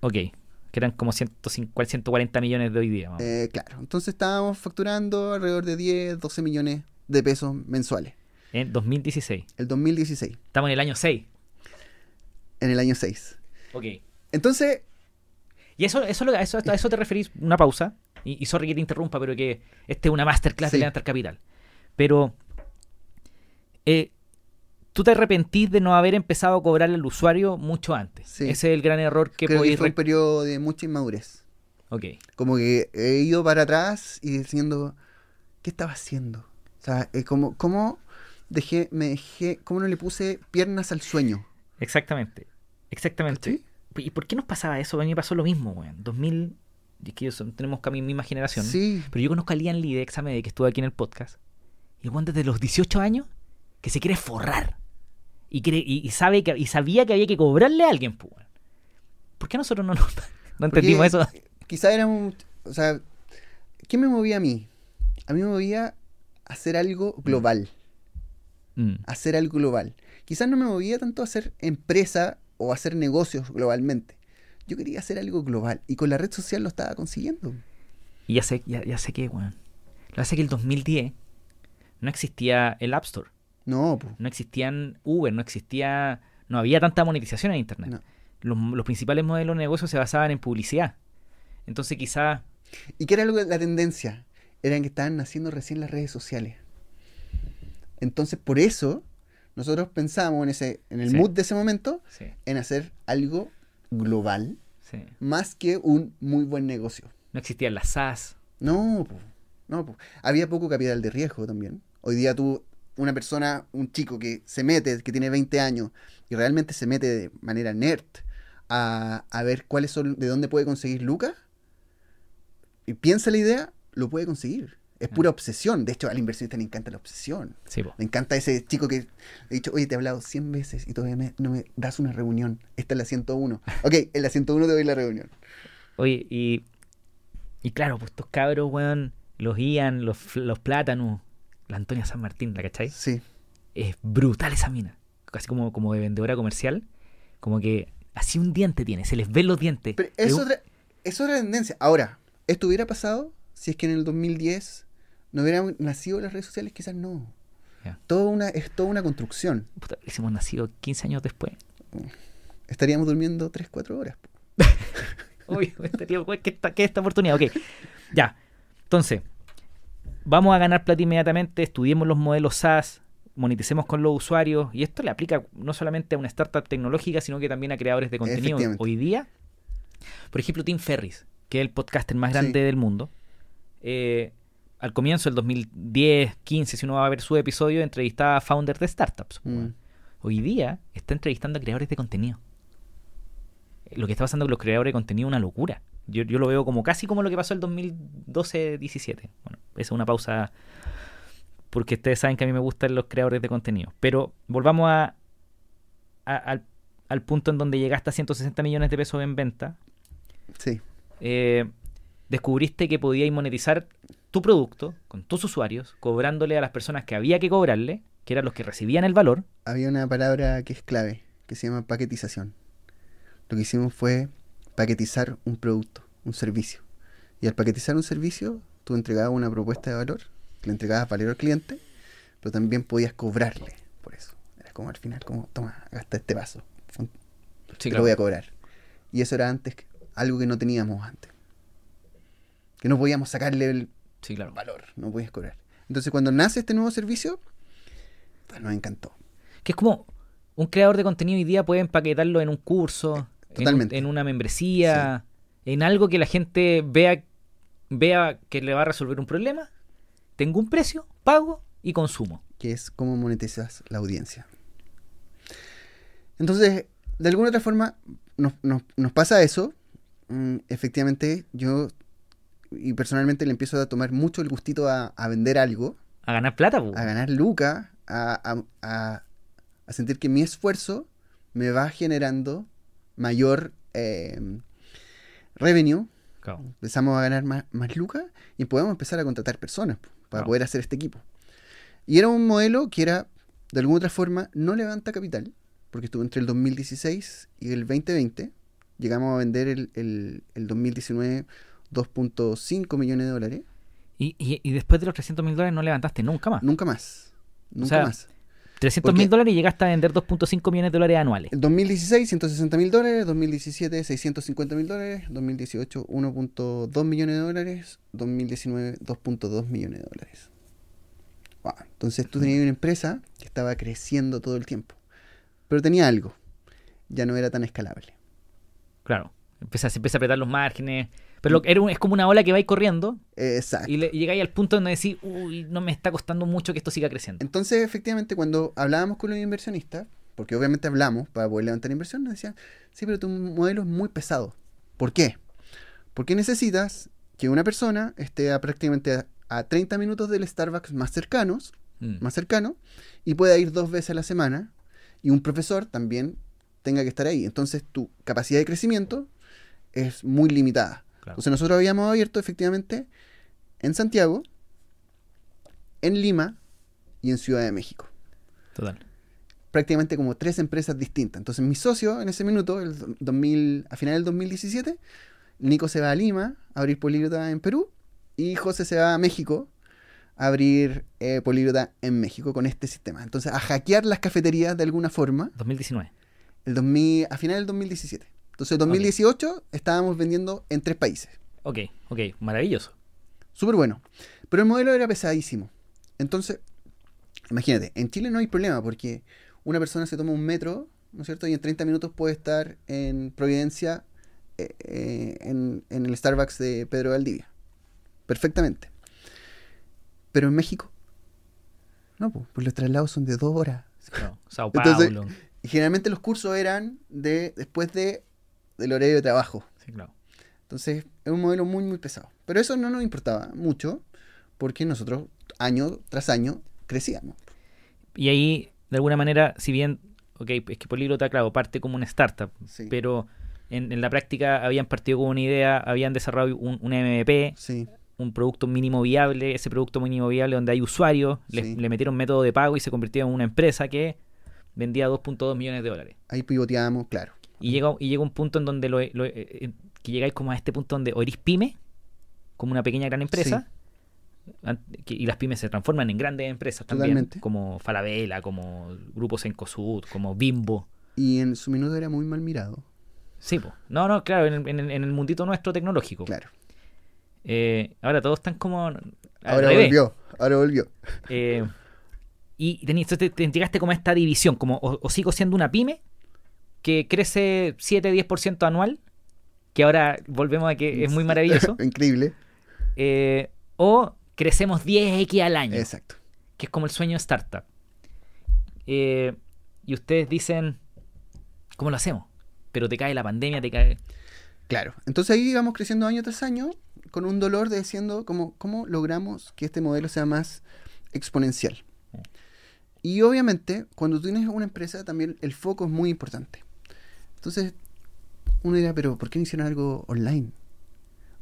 Ok. Que eran como 150, 140 millones de hoy día. Eh, claro, entonces estábamos facturando alrededor de 10, 12 millones de pesos mensuales. En 2016. el 2016, Estamos en el año 6. en el año 6. Ok. Entonces, Y eso, eso, eso, a eso te referís, una pausa, y, y sorry que te interrumpa, pero que este es una masterclass de Sí. levantar capital. Pero, eh, tú te arrepentís de no haber empezado a cobrarle al usuario mucho antes. Sí. Ese es el gran error que creo que fue un periodo de mucha inmadurez. Ok. Como que he ido para atrás y diciendo, ¿qué estaba haciendo? O sea, eh, como, ¿cómo dejé, me dejé, cómo no le puse piernas al sueño? Exactamente. Exactamente. ¿Y por qué nos pasaba eso? A mí me pasó lo mismo, weón. 2000... y es que yo son- tenemos casi misma generación. Sí, Pero yo conozco a Lian Lee de que estuvo aquí en el podcast. Y weón desde los 18 años que se quiere forrar. Y, sabe que, y sabía que había que cobrarle a alguien, pues. ¿Por qué nosotros no, no entendimos eso? quizá era un, o sea, ¿qué me movía a mí? A mí me movía hacer algo global, Mm, hacer algo global. Quizás no me movía tanto a hacer empresa o hacer negocios globalmente. Yo quería hacer algo global y con la red social lo estaba consiguiendo. Y ya sé, ya, ya sé que, weón. Lo que hace que el 2010 no existía el App Store. No, pues. No existían Uber, no existía... No había tanta monetización en Internet. No. Los, los principales modelos de negocio se basaban en publicidad. Entonces quizá... ¿Y qué era lo que- la tendencia? Era que estaban naciendo recién las redes sociales. Entonces, por eso, nosotros pensamos en, ese, en el Sí. mood de ese momento Sí, en hacer algo global sí. más que un muy buen negocio. No existían las SaaS. No, po, no, po. había poco capital de riesgo también. Hoy día tú, una persona, un chico que se mete, que tiene 20 años y realmente se mete de manera nerd a, a ver cuáles son, de dónde puede conseguir lucas y piensa la idea, lo puede conseguir. Es pura obsesión. De hecho, al inversionista le encanta la obsesión. Sí. Me encanta ese chico que le he dicho, oye, te he hablado 100 veces y todavía me- no me das una reunión. Esta es la 101. [laughs] Ok, en la 101 te doy la reunión. Oye, y, y claro, pues estos cabros, weón, los Ian, los, los Plátanos, la Antonia San Martín, ¿la cachai? Sí. Es brutal esa mina. Casi como, como de vendedora comercial. Como que así un diente tiene, se les ven los dientes. Pero Es otra, es otra tendencia. Ahora, ¿esto hubiera pasado si es que en el 2010 no hubieran nacido las redes sociales? Quizás no. Todo una, es toda una construcción. Puta, hemos nacido 15 años después. Estaríamos durmiendo 3, 4 horas. [laughs] Uy, estaría, ¿qué, esta, qué esta oportunidad? Ok, ya. Entonces, vamos a ganar plata inmediatamente, estudiemos los modelos SaaS, moneticemos con los usuarios, y esto le aplica no solamente a una startup tecnológica, sino que también a creadores de contenido. Hoy día, por ejemplo, Tim Ferris, que es el podcaster más Sí. grande del mundo, eh, al comienzo del 2010, 15, si uno va a ver su episodio, entrevistaba a founders de startups. Mm. Hoy día está entrevistando a creadores de contenido. Lo que está pasando con los creadores de contenido es una locura. Yo, yo lo veo como casi como lo que pasó el 2012-17. Bueno, esa es una pausa porque ustedes saben que a mí me gustan los creadores de contenido. Pero volvamos a, a- al, al punto en donde llegaste a 160 millones de pesos en venta. Sí. Eh, descubriste que podíais monetizar tu producto con tus usuarios, cobrándole a las personas que había que cobrarle, que eran los que recibían el valor. Había una palabra que es clave, que se llama paquetización. Lo que hicimos fue paquetizar un producto, un servicio. Y al paquetizar un servicio, tú entregabas una propuesta de valor, le entregabas valor al cliente, pero también podías cobrarle por eso. Era como al final, como, toma, gasta este vaso, te lo voy a cobrar. Y eso era antes, algo que no teníamos antes. Que no podíamos sacarle el Sí, claro. valor, no podías cobrar. Entonces cuando nace este nuevo servicio, pues, nos encantó. Que es como un creador de contenido hoy día puede empaquetarlo en un curso, Totalmente. En, una membresía, en algo que la gente vea, vea que le va a resolver un problema. Tengo un precio, pago y consumo. que es cómo monetizas la audiencia. Entonces, de alguna otra forma, nos, nos- nos pasa eso. Mm, efectivamente, yo y personalmente le empiezo a tomar mucho el gustito a, a vender algo, A ganar plata, po. a ganar lucas, a- a- a sentir que mi esfuerzo me va generando mayor eh, revenue. Claro. Empezamos a ganar más, más lucas y podemos empezar a contratar personas para Claro. poder hacer este equipo. Y era un modelo que era, de alguna otra forma, no levanta capital, porque estuvo entre el 2016 y el 2020. Llegamos a vender el, el, el 2019 2.5 millones de dólares. Y, y- y después de los 300 mil dólares no levantaste nunca más. Nunca más. Nunca sea, más. 300 mil dólares y llegaste a vender 2.5 millones de dólares anuales. En 2016, 160 mil dólares. 2017, 650 mil dólares. 2018, 1.2 millones de dólares. 2019, 2.2 millones de dólares. Wow. Entonces tú tenías una empresa que estaba creciendo todo el tiempo. Pero tenía algo. Ya no era tan escalable. Claro. Empieza, se empieza a apretar los márgenes. Pero era es como una ola que va corriendo. Exacto. Y, le, llegáis al punto donde decís, uy, no me está costando mucho que esto siga creciendo. Entonces, efectivamente, cuando hablábamos con los inversionistas, porque obviamente hablamos para poder levantar inversión, nos decían, sí, pero tu modelo es muy pesado. ¿Por qué? Porque necesitas que una persona esté a prácticamente a, 30 minutos del Starbucks más cercanos, mm. más cercano, y pueda ir dos veces a la semana, y un profesor también tenga que estar ahí. Entonces, tu capacidad de crecimiento es muy limitada. Entonces nosotros habíamos abierto efectivamente en Santiago, en Lima y en Ciudad de México. Total. Prácticamente como tres empresas distintas. Entonces mi socio en ese minuto, el 2000, a final del 2017, Nico se va a Lima a abrir Políglota en Perú y José se va a México a abrir eh, Políglota en México con este sistema. Entonces a hackear las cafeterías de alguna forma. 2019. El 2000, a final del 2017. Entonces, en 2018 estábamos vendiendo en tres países. Ok, ok, maravilloso. Súper bueno. Pero el modelo era pesadísimo. Entonces, imagínate, en Chile no hay problema porque una persona se toma un metro, ¿no es cierto? Y en 30 minutos puede estar en Providencia, eh, eh, en, el Starbucks de Pedro Valdivia. Perfectamente. Pero en México, no, pues, los traslados son de dos horas. No, Sao [laughs] Paulo. generalmente los cursos eran de después de del horario de trabajo. Sí, claro. Entonces, es un modelo muy, muy pesado. Pero eso no nos importaba mucho, porque nosotros, año tras año, crecíamos. Y ahí, de alguna manera, si bien, ok, es que Políglota, claro, parte como una startup, pero en, la práctica habían partido con una idea, habían desarrollado un, MVP, un producto mínimo viable, ese producto mínimo viable donde hay usuarios, le, le, metieron método de pago y se convirtió en una empresa que vendía 2.2 millones de dólares. Ahí pivoteamos, claro. Y llega, y llega un punto en donde lo, lo, eh, eh, que llegáis como a este punto donde o eres pyme, como una pequeña gran empresa, y las pymes se transforman en grandes empresas también, como Falabella, como Grupos Encosud, como Bimbo. Y en su minuto era muy mal mirado. Sí. No, no, claro, en, en, el mundito nuestro tecnológico. Claro. Eh, ahora todos están como. Ahora volvió, ahora volvió. y te, te, entregaste como a esta división, como o sigo siendo una pyme que crece 7-10% anual, que ahora volvemos a que es muy maravilloso. [laughs] Increíble. Eh, o crecemos 10x al año. Exacto. Que es como el sueño de startup. Eh, y ustedes dicen, ¿cómo lo hacemos? Pero te cae la pandemia, te cae... Claro. Entonces ahí vamos creciendo año tras año con un dolor de diciendo cómo, cómo logramos que este modelo sea más exponencial. Y obviamente, cuando tienes una empresa, también el foco es muy importante. Entonces, uno dirá, pero ¿por qué no hicieron algo online?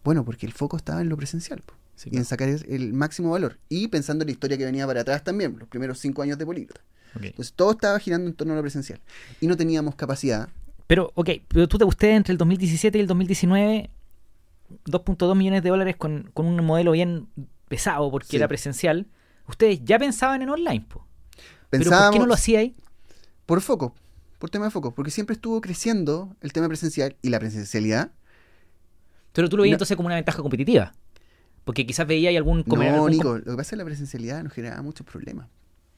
Bueno, porque el foco estaba en lo presencial y en sacar el máximo valor. Y pensando en la historia que venía para atrás también, los primeros cinco años de Políglota. Entonces, todo estaba girando en torno a lo presencial. Y no teníamos capacidad. Pero, ok, pero tú te gusté entre el 2017 y el 2019 2.2 millones de dólares con, un modelo bien pesado porque era presencial. Ustedes ya pensaban en online, po. ¿Pero por qué no lo hacía ahí? Por foco por tema de foco, porque siempre estuvo creciendo el tema presencial y la presencialidad. Pero tú lo veías entonces como una ventaja competitiva. Porque quizás veía ahí algún... No, Nico, lo que pasa es que la presencialidad nos generaba muchos problemas.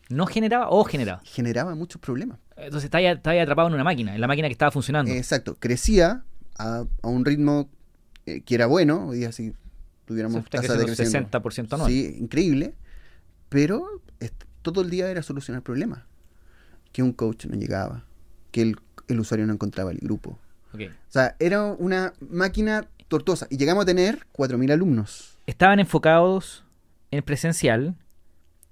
¿No generaba o generaba? Generaba muchos problemas. Entonces estaba, estaba atrapado en una máquina, en la máquina que estaba funcionando. Exacto, crecía a, un ritmo eh, que era bueno, hoy día si tuviéramos tasa de crecimiento. 60% anual. Sí, increíble, pero todo el día era solucionar problemas. Que un coach no llegaba, que el, usuario no encontraba el grupo. O sea, era una máquina tortuosa. Y llegamos a tener 4.000 alumnos. Estaban enfocados en presencial,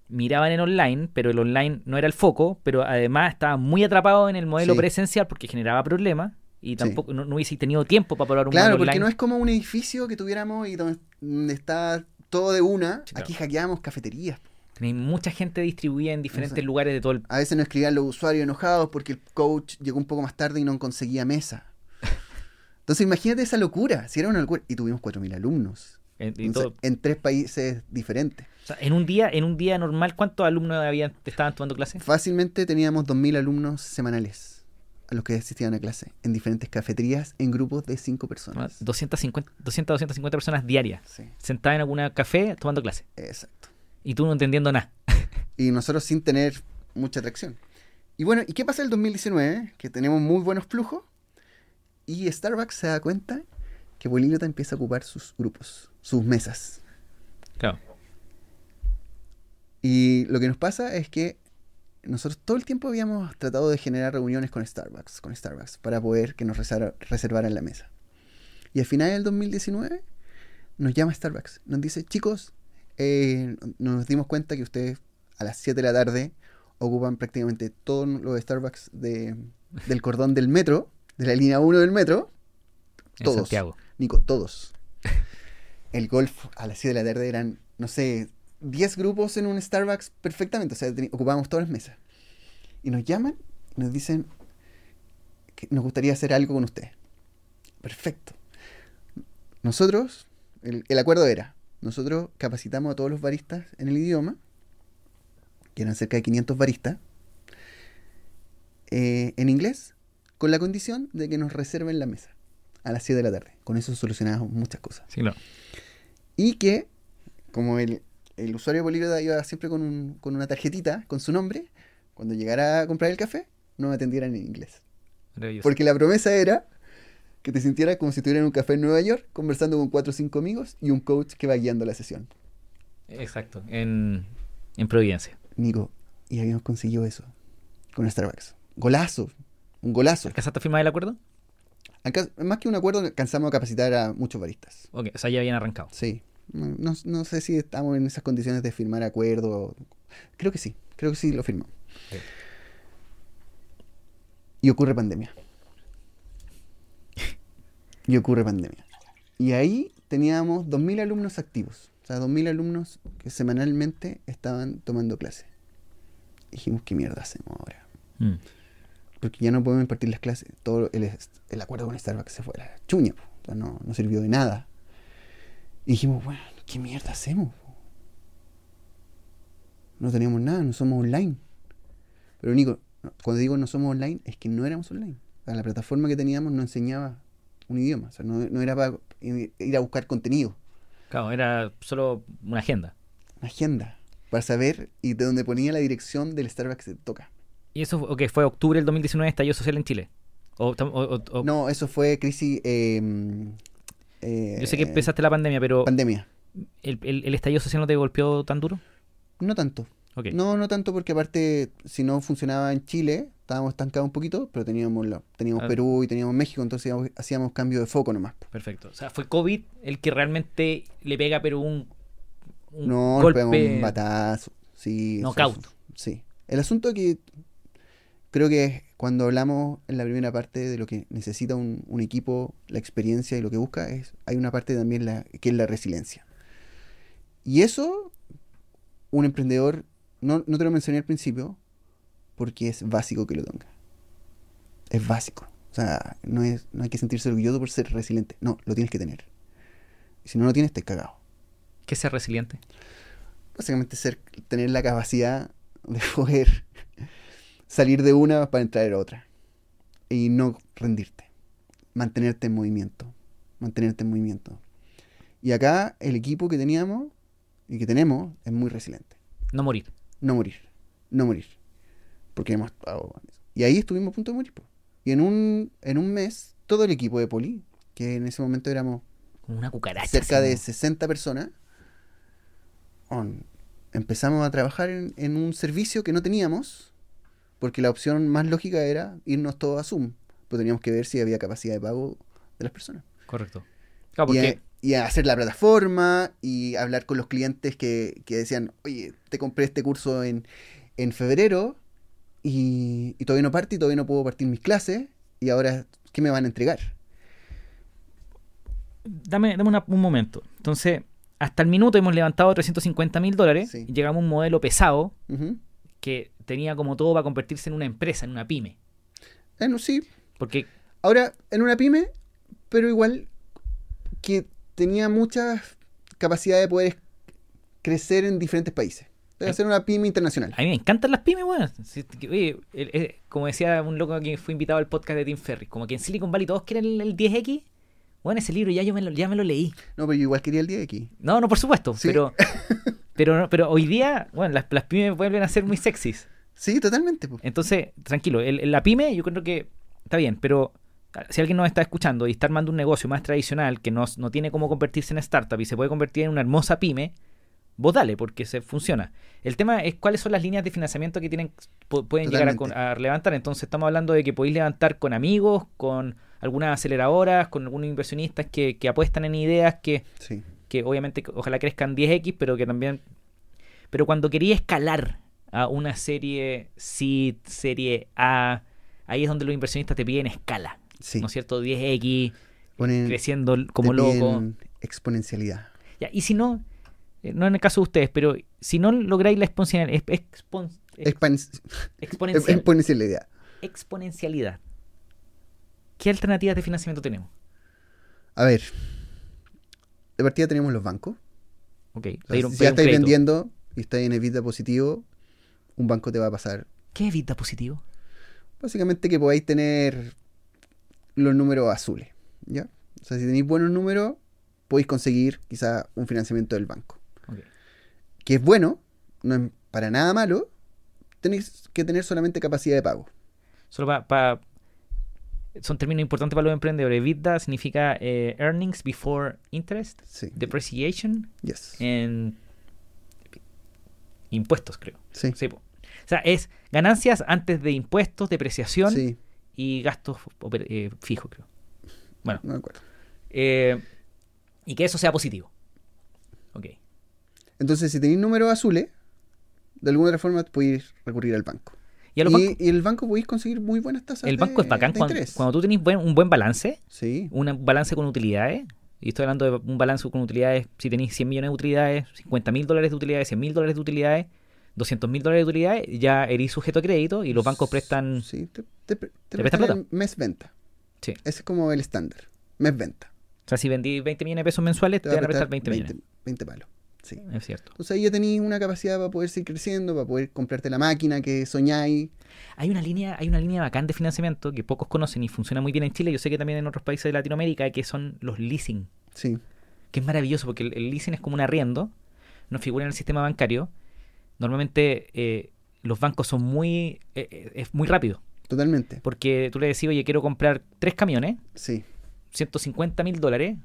miraban en online, pero el online no era el foco, pero además estaban muy atrapados en el modelo presencial porque generaba problemas y tampoco no, hubiese tenido tiempo para probar un claro, porque no es como un edificio que tuviéramos y donde, está todo de una. Aquí hackeamos cafeterías. Tenéis mucha gente distribuida en diferentes lugares de todo el... A veces nos escribían los usuarios enojados porque el coach llegó un poco más tarde y no conseguía mesa. [laughs] Entonces imagínate esa locura, si era una locura. Y tuvimos 4.000 alumnos. En, y Entonces, todo- en tres países diferentes. o sea, en un día, en un día normal, ¿cuántos alumnos habían, estaban tomando clase? Fácilmente teníamos 2.000 alumnos semanales a los que asistían a clase en diferentes cafeterías en grupos de cinco personas. 250, 200, 250 personas diarias Sí, sentadas en algún café tomando clase. exacto. Y tú no entendiendo nada. [laughs] Y nosotros sin tener mucha atracción. Y bueno, ¿y qué pasa en el 2019? Que tenemos muy buenos flujos y Starbucks se da cuenta que Políglota empieza a ocupar sus grupos, sus mesas. Claro. Y lo que nos pasa es que nosotros todo el tiempo habíamos tratado de generar reuniones con Starbucks, con Starbucks, para poder que nos reserva- reservaran la mesa. Y al final del 2019 nos llama Starbucks, nos dice, chicos, eh, nos dimos cuenta que ustedes a las 7 de la tarde ocupan prácticamente todos los Starbucks de- del cordón del metro, de la línea 1 del metro. En Todos. Santiago. Nico, todos. El golf a las 7 de la tarde eran, no sé, 10 grupos en un Starbucks perfectamente. O sea, ocupábamos todas las mesas. Y nos llaman y nos dicen que nos gustaría hacer algo con ustedes. Perfecto. Nosotros, el, el acuerdo era, nosotros capacitamos a todos los baristas en el idioma, que eran cerca de 500 baristas, eh, en inglés, con la condición de que nos reserven la mesa a las 7 de la tarde. Con eso solucionábamos muchas cosas. Sí. Y que, como el, el usuario de Políglota iba siempre con, un- con una tarjetita con su nombre, cuando llegara a comprar el café, no me atendieran en inglés. Porque la promesa era que te sintieras como si estuvieras en un café en Nueva York, conversando con cuatro o cinco amigos y un coach que va guiando la sesión. Exacto. En, en Providencia. Nico, y habíamos conseguido eso con Starbucks. Golazo, un golazo. ¿Alcanzaste a firmar el acuerdo? Alca- más que un acuerdo, alcanzamos a capacitar a muchos baristas. Ok, o sea, ya habían arrancado. Sí. No, no- sé si estamos en esas condiciones de firmar acuerdo. Creo que sí. Creo que sí lo firmamos. Y ocurre pandemia. Y ocurre pandemia. Y ahí teníamos 2.000 alumnos activos. O sea, 2.000 alumnos que semanalmente estaban tomando clases. Dijimos, ¿qué mierda hacemos ahora? Mm. Porque ya no podemos impartir las clases. Todo el, el acuerdo con Starbucks se fue a la chuña. O sea, no, no sirvió de nada. Y dijimos, bueno, ¿qué mierda hacemos? No teníamos nada, no somos online. Pero Nico, cuando digo no somos online, es que no éramos online. O sea, la plataforma que teníamos no enseñaba un idioma. O sea, no, no era para ir a buscar contenido. Claro, era solo una agenda. Una agenda. Para saber y de donde ponía la dirección del Starbucks que toca. ¿Y eso fue, ok, fue octubre del 2019, estallido social en Chile? O, tam- o- o- o- No, eso fue crisis. eh, eh, yo sé que empezaste la pandemia, pero Pandemia. el, el- el estallido social no te golpeó tan duro? No tanto. No, no tanto porque aparte, si no funcionaba en Chile, estábamos estancados un poquito, pero teníamos la- teníamos Ah. Perú y teníamos México, entonces hacíamos, hacíamos cambio de foco nomás. Perfecto. O sea, fue COVID el que realmente le pega, pero un, un No, golpe. pegamos un batazo. Sí. Knockout. eso- Sí. El asunto que creo que es cuando hablamos en la primera parte de lo que necesita un, un equipo, la experiencia y lo que busca, es hay una parte también la, que es la resiliencia. Y eso, un emprendedor, no, no te lo mencioné al principio, porque es básico que lo tenga. Es básico. O sea, no, es, no hay que sentirse orgulloso por ser resiliente. No, lo tienes que tener. Y si no lo tienes, estás cagado. ¿Qué es ser resiliente? básicamente ser, tener la capacidad de [laughs] poder salir de una para entrar a otra y no rendirte, mantenerte en movimiento, mantenerte en movimiento. Y acá el equipo que teníamos y que tenemos es muy resiliente, No morir. no morir, no morir, porque hemos estado. Y ahí estuvimos a punto de morir. po. Y en un, en un mes, todo el equipo de Poli, que en ese momento éramos Como una cucaracha. cerca de ¿no? 60 personas, on- empezamos a trabajar en, en un servicio que no teníamos, porque la opción más lógica era irnos todos a Zoom, pero teníamos que ver si había capacidad de pago de las personas. Correcto. Claro, Y, porque a, y a hacer la plataforma y hablar con los clientes que, que decían, oye, te compré este curso en, en febrero y, y todavía no parte y todavía no puedo partir mis clases y ahora, ¿qué me van a entregar? dame, dame una- un momento. Entonces, hasta el minuto hemos levantado 350 mil dólares Sí. y llegamos a un modelo pesado que tenía como todo para convertirse en una empresa, en una pyme. Bueno, sí, Porque, Ahora, en una pyme, pero igual que tenía muchas capacidad de poder crecer en diferentes países. De Eh. hacer una pyme internacional. A mí me encantan las pymes, weón. El- como decía un loco que fue invitado al podcast de Tim Ferry, como que en Silicon Valley todos quieren el, el 10X. Bueno, ese libro ya yo me lo, ya me lo leí. No, pero yo igual quería el día de aquí. No, no, por supuesto. Sí. Pero, [laughs] pero, no- pero hoy día, bueno, las, las pymes vuelven a ser muy sexys. Sí, totalmente. po. Entonces, tranquilo, el- el- la pyme yo creo que está bien, pero si alguien nos está escuchando y está armando un negocio más tradicional que no, no tiene cómo convertirse en startup y se puede convertir en una hermosa pyme, vos dale, porque se funciona. El tema es cuáles son las líneas de financiamiento que tienen pu- pueden llegar a, levantar. Entonces estamos hablando de que podéis levantar con amigos, con algunas aceleradoras, con algunos inversionistas que, que apuestan en ideas que, Sí. que obviamente ojalá crezcan 10x, pero que también... Pero cuando quería escalar a una serie C, serie A, ahí es donde los inversionistas te piden escala, Sí. ¿no es cierto? 10x, Ponen, creciendo como loco. exponencialidad. Ya, y si no, no en el caso de ustedes, pero si no lográis la exponencial, ex- expon- exponencial- exponencialidad. exponencialidad, ¿qué alternativas de financiamiento tenemos? A ver. De partida tenemos los bancos. Ok, O sea, si ya estáis vendiendo y estáis en EBITDA positivo, un banco te va a pasar. ¿Qué evita positivo? Básicamente que podáis tener los números azules. ¿Ya? O sea, si tenéis buenos números, podéis conseguir quizá un financiamiento del banco. Que es bueno, no es para nada malo. Tenéis que tener solamente capacidad de pago. Solo para... son términos importantes para los emprendedores. EBITDA significa eh, earnings before interest, Sí. depreciation Yes. en impuestos, creo. Sí. Sí. O sea, es ganancias antes de impuestos, depreciación Sí, y gastos eh, fijos, creo. Bueno, no me acuerdo. eh, y que eso sea positivo. Ok. Entonces, si tenéis números azules, de alguna otra forma podéis recurrir al banco. Y el banco podéis conseguir muy buenas tasas. el de- banco es bacán de cuando, cuando tú tenés buen- un buen balance, Sí, un balance con utilidades. Y estoy hablando de un balance con utilidades. Si tenéis 100 millones de utilidades, 50 mil dólares de utilidades, 100 mil dólares de utilidades, 200 mil dólares de utilidades, ya eres sujeto a crédito y los bancos prestan. Sí, te, te, pre- te ¿Te prestan plata? mes venta. Sí. Ese es como el estándar. Mes venta. O sea, si vendí 20 millones de pesos mensuales, te, Te va van a prestar prestar 20 millones. 20 palos. Sí. Es cierto. Entonces ahí ya tenéis una capacidad para poder seguir creciendo, para poder comprarte la máquina que soñáis. Hay una línea, hay una línea bacán de financiamiento que pocos conocen y funciona muy bien en Chile. Yo sé que también en otros países de Latinoamérica, que son los leasing. Sí, que es maravilloso porque el, el leasing es como un arriendo, no figura en el sistema bancario. Normalmente eh, los bancos son muy, eh, eh, es muy rápido, totalmente. porque tú le decís, oye, quiero comprar tres camiones, Sí, 150 mil dólares,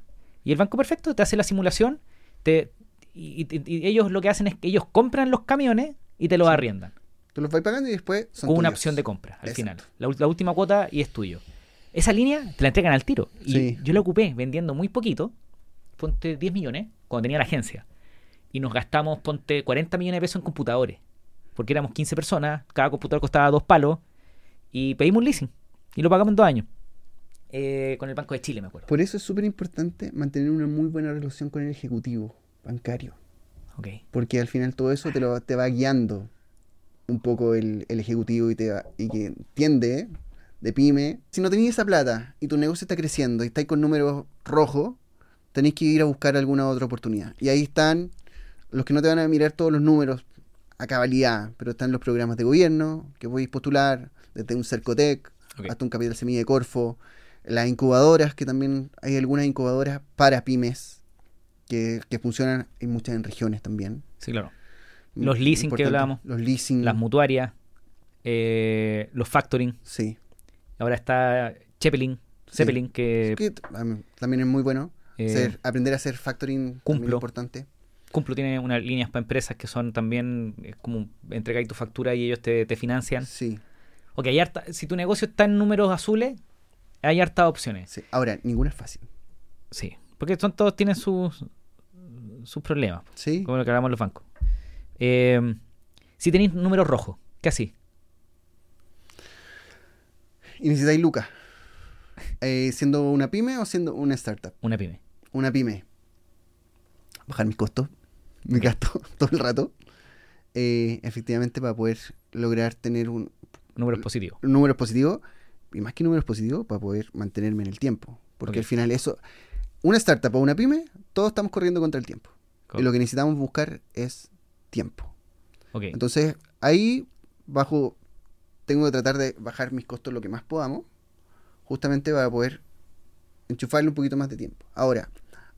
y el banco perfecto te hace la simulación, te, y, y- y ellos lo que hacen es que ellos compran los camiones y te los Sí. arriendan, tú los vais pagando y después son con una opción de compra al Exacto. final. La, última cuota y es tuyo. Esa línea te la entregan al tiro. Y Sí. yo la ocupé vendiendo muy poquito, ponte 10 millones, cuando tenía la agencia. Y nos gastamos, ponte 40 millones de pesos en computadores. Porque éramos 15 personas, cada computador costaba dos palos. Y pedimos un leasing. Y lo pagamos en dos años. Eh, con el Banco de Chile, me acuerdo. Por eso es súper importante mantener una muy buena relación con el ejecutivo bancario. Porque al final todo eso te, lo, te va guiando un poco el, el ejecutivo y, te va- y que entiende de pyme. Si no tenéis esa plata y tu negocio está creciendo y estáis con números rojos, tenéis que ir a buscar alguna otra oportunidad. Y ahí están los que no te van a mirar todos los números a cabalidad, pero están los programas de gobierno que podéis postular, desde un Cercotec hasta un Capital Semilla de Corfo, las incubadoras, que también hay algunas incubadoras para pymes que, que funcionan, hay muchas en regiones también. Sí, claro. Los leasing que hablábamos. Los leasing. Las mutuarias, eh, los factoring. Sí. Ahora está Zeppelin, Sí. Zeppelin que Que también es muy bueno. eh, aprender a hacer factoring Cumplo. es importante. Cumplo tiene unas líneas para empresas que son también es como entregáis tu factura y ellos te, te financian. Sí, Ok, hay harta- si tu negocio está en números azules, hay hartas opciones. sí. Ahora, ninguna es fácil. Sí, porque son todos tienen sus sus problemas, Sí. como lo que hablamos en los bancos. Eh, si tenéis números rojos, ¿qué así? Y necesitáis lucas. [laughs] Eh, ¿Siendo una pyme o siendo una startup? Una pyme. Una pyme. Bajar mis costos, mi gasto [laughs] todo el rato. Eh, efectivamente, para poder lograr tener un, Números positivos. números positivos y más que números positivos para poder mantenerme en el tiempo. Porque al final eso, una startup o una pyme, todos estamos corriendo contra el tiempo. Y lo que necesitamos buscar es tiempo. Entonces, ahí bajo, tengo que tratar de bajar mis costos lo que más podamos, justamente para poder enchufarle un poquito más de tiempo. Ahora,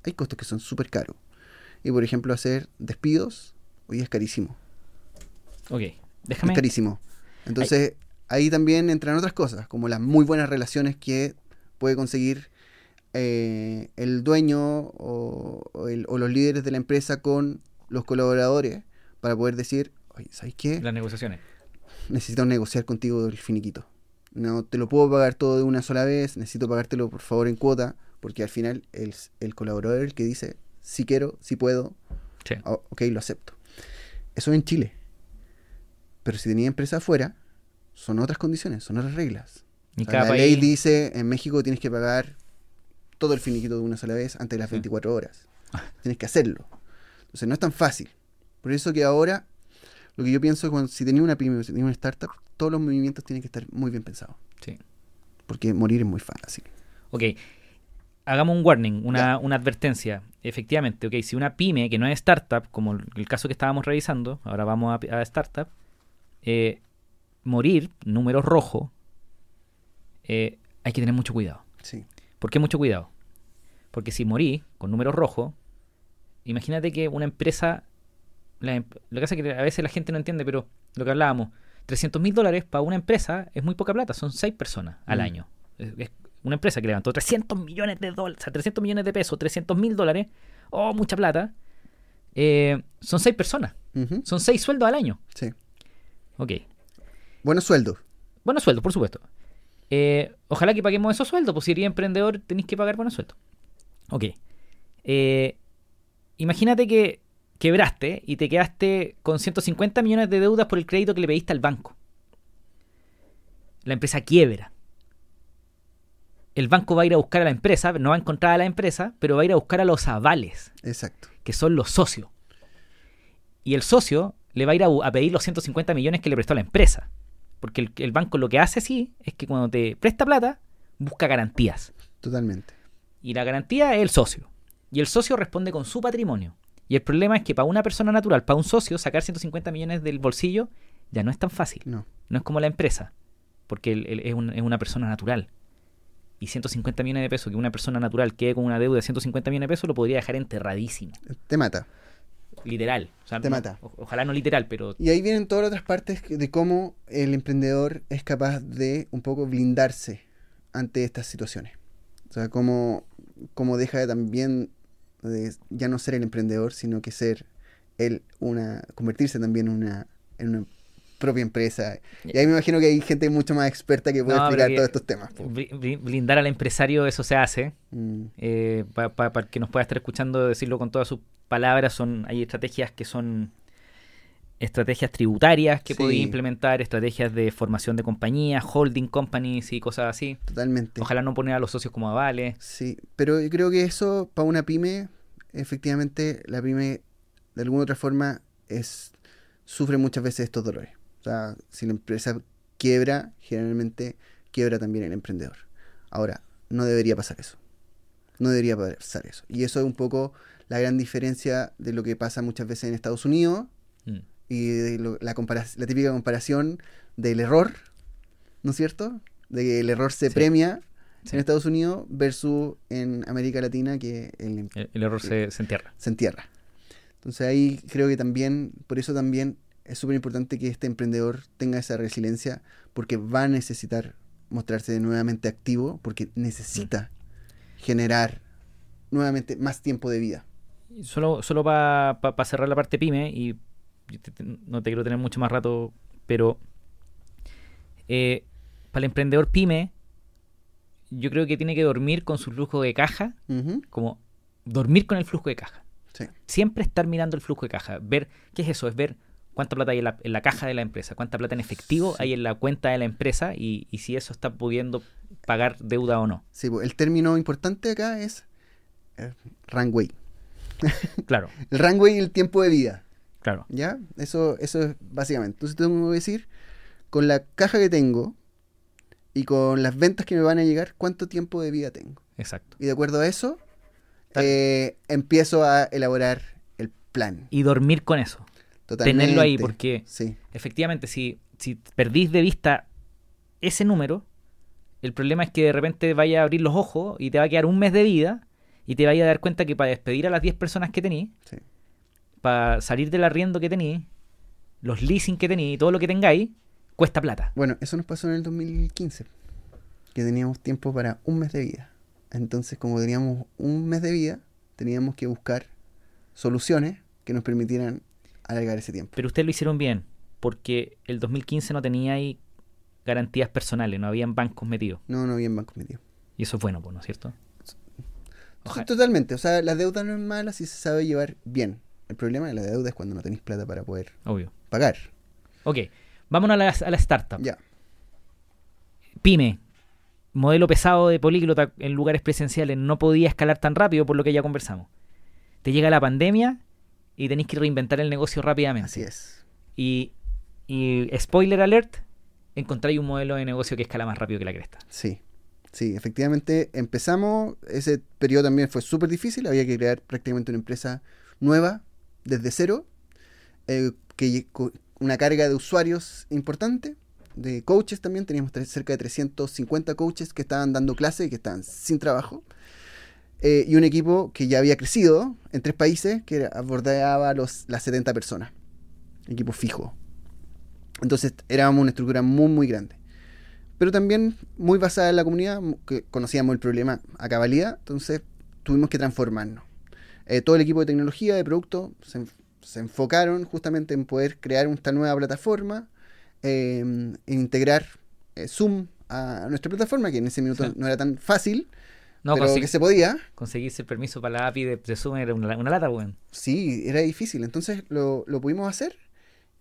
hay costos que son súper caros. Y por ejemplo, hacer despidos, hoy es carísimo. Ok. Es Déjame. carísimo. Entonces, ahí también entran otras cosas, como las muy buenas relaciones que puede conseguir eh, el dueño o, o el- o los líderes de la empresa con los colaboradores para poder decir, oye, ¿sabes qué? Las negociaciones. necesito negociar contigo el finiquito. No te lo puedo pagar todo de una sola vez, necesito pagártelo por favor en cuota, porque al final el, el colaborador es el que dice, si quiero, si puedo, Sí. ah, ok, lo acepto. Eso en Chile. Pero si tenía empresa afuera, son otras condiciones, son otras reglas. O sea, la país. ley dice, en México tienes que pagar todo el finiquito de una sola vez antes de las Sí. 24 horas. Tienes que hacerlo. Entonces no es tan fácil. Por eso que ahora, lo que yo pienso es cuando si tenía una pyme si tenía una startup, todos los movimientos tienen que estar muy bien pensados. Sí. Porque morir es muy fácil. Ok. Hagamos un warning, una, una advertencia. Efectivamente, ok, si una pyme que no es startup, como el caso que estábamos revisando, ahora vamos a, a startup, eh, morir, número rojo, eh, hay que tener mucho cuidado. Sí. ¿Por qué mucho cuidado? Porque si morí con números rojos, imagínate que una empresa, la em- lo que pasa es que a veces la gente no entiende, pero lo que hablábamos, 300 mil dólares para una empresa es muy poca plata, son 6 personas al Mm. año. Es, es una empresa que levantó 300 millones de dólares, o sea, 300 millones de pesos, 300 mil dólares, oh, mucha plata, eh, son 6 personas, son 6 sueldos al año. Sí. Ok, Buenos sueldos. buenos sueldos, por supuesto. Eh, ojalá que paguemos esos sueldos, pues si eres emprendedor tenéis que pagar buenos sueldos. Ok. Eh, imagínate que quebraste y te quedaste con 150 millones de deudas por el crédito que le pediste al banco. La empresa quiebra. El banco va a ir a buscar a la empresa, no va a encontrar a la empresa, pero va a ir a buscar a los avales, Exacto. que son los socios. Y el socio le va a ir a, a pedir los 150 millones que le prestó a la empresa. Porque el, el banco lo que hace sí es que cuando te presta plata, busca garantías. Totalmente. Y la garantía es el socio. Y el socio responde con su patrimonio. Y el problema es que para una persona natural, para un socio, sacar 150 millones del bolsillo ya no es tan fácil. No. No es como la empresa. Porque él- él es, un- es una persona natural. Y 150 millones de pesos, que una persona natural quede con una deuda de 150 millones de pesos, lo podría dejar enterradísimo. Te mata. Literal. O sea, Te mata. o- ojalá no literal, pero Y ahí vienen todas las otras partes de cómo el emprendedor es capaz de un poco blindarse ante estas situaciones. O sea, cómo, cómo deja de también de ya no ser el emprendedor, sino que ser él una, convertirse también una, en una propia empresa. Y ahí me imagino que hay gente mucho más experta que puede No, explicar que- todos estos temas. po. blindar al empresario, eso se hace. Mm, Eh, para el que nos pueda estar escuchando decirlo con todas sus palabras, son hay estrategias que son estrategias tributarias que Sí. podéis implementar, estrategias de formación de compañías, holding companies y cosas así. totalmente. Ojalá no poner a los socios como avales. Sí, pero yo creo que eso para una pyme, efectivamente, la pyme de alguna otra forma es sufre muchas veces estos dolores. O sea, si la empresa quiebra, generalmente quiebra también el emprendedor. Ahora, no debería pasar eso. No debería pasar eso. Y eso es un poco la gran diferencia de lo que pasa muchas veces en Estados Unidos Mm. y de lo- la, la típica comparación del error, ¿no es cierto? De que el error se Sí. premia Sí. en Estados Unidos versus en América Latina que el- El, el error se, se entierra. se entierra. Entonces ahí creo que también, por eso también es súper importante que este emprendedor tenga esa resiliencia porque va a necesitar mostrarse nuevamente activo porque necesita generar nuevamente más tiempo de vida. Solo, solo para cerrar la parte pyme, y te- te- no te quiero tener mucho más rato, pero eh, para el emprendedor pyme, yo creo que tiene que dormir con su flujo de caja, como dormir con el flujo de caja. Sí, Siempre estar mirando el flujo de caja, ver, ¿qué es eso? Es ver cuánta plata hay en la, en la caja de la empresa, cuánta plata en efectivo Sí. hay en la cuenta de la empresa y, y si eso está pudiendo pagar deuda o no. sí, pues, el término importante acá es eh, runway. [laughs] Claro, El runway y el tiempo de vida. claro. ¿Ya? Eso, eso es básicamente. Entonces tengo que decir, con la caja que tengo y con las ventas que me van a llegar, cuánto tiempo de vida tengo. Exacto. Y de acuerdo a eso, eh, empiezo a elaborar el plan. Y dormir con eso. Totalmente. Tenerlo ahí, porque Sí, efectivamente, si, si perdís de vista ese número, el problema es que de repente vaya a abrir los ojos y te va a quedar un mes de vida y te vaya a dar cuenta que para despedir a las 10 personas que tenís, sí. para salir del arriendo que tenís, los leasing que tenís y todo lo que tengáis, cuesta plata. Bueno, eso nos pasó en el 2015, que teníamos tiempo para un mes de vida. Entonces, como teníamos un mes de vida, teníamos que buscar soluciones que nos permitieran alargar ese tiempo. Pero ustedes lo hicieron bien, porque el 2015 no tenía ahí garantías personales, no habían bancos metidos. No, no había bancos metidos. Y eso es bueno, pues, ¿no es cierto? Ojalá. Totalmente, o sea, la deuda no es mala si se sabe llevar bien. El problema de la deuda es cuando no tenéis plata para poder Obvio. pagar. Ok, vámonos a la, a la startup. Ya, Pyme, modelo pesado de políglota en lugares presenciales, no podía escalar tan rápido por lo que ya conversamos. Te llega la pandemia y tenéis que reinventar el negocio rápidamente. así es. Y, y spoiler alert, encontráis un modelo de negocio que escala más rápido que la cresta. Sí, sí, efectivamente empezamos, ese periodo también fue súper difícil, había que crear prácticamente una empresa nueva, desde cero, eh, que una carga de usuarios importante, de coaches también, teníamos cerca de 350 coaches que estaban dando clases y que estaban sin trabajo, eh, y un equipo que ya había crecido en tres países, que abordaba los, las 70 personas, equipo fijo. Entonces éramos una estructura muy, muy grande pero también muy basada en la comunidad, mu- que conocíamos el problema a cabalidad, entonces tuvimos que transformarnos. Eh, todo el equipo de tecnología, de producto, se, se enfocaron justamente en poder crear esta nueva plataforma, eh, en integrar eh, Zoom a nuestra plataforma, que en ese minuto Sí. no era tan fácil, No, pero que se podía. conseguirse el permiso para la API de, de Zoom era una, una lata, weón. Sí, era difícil. Entonces lo, lo pudimos hacer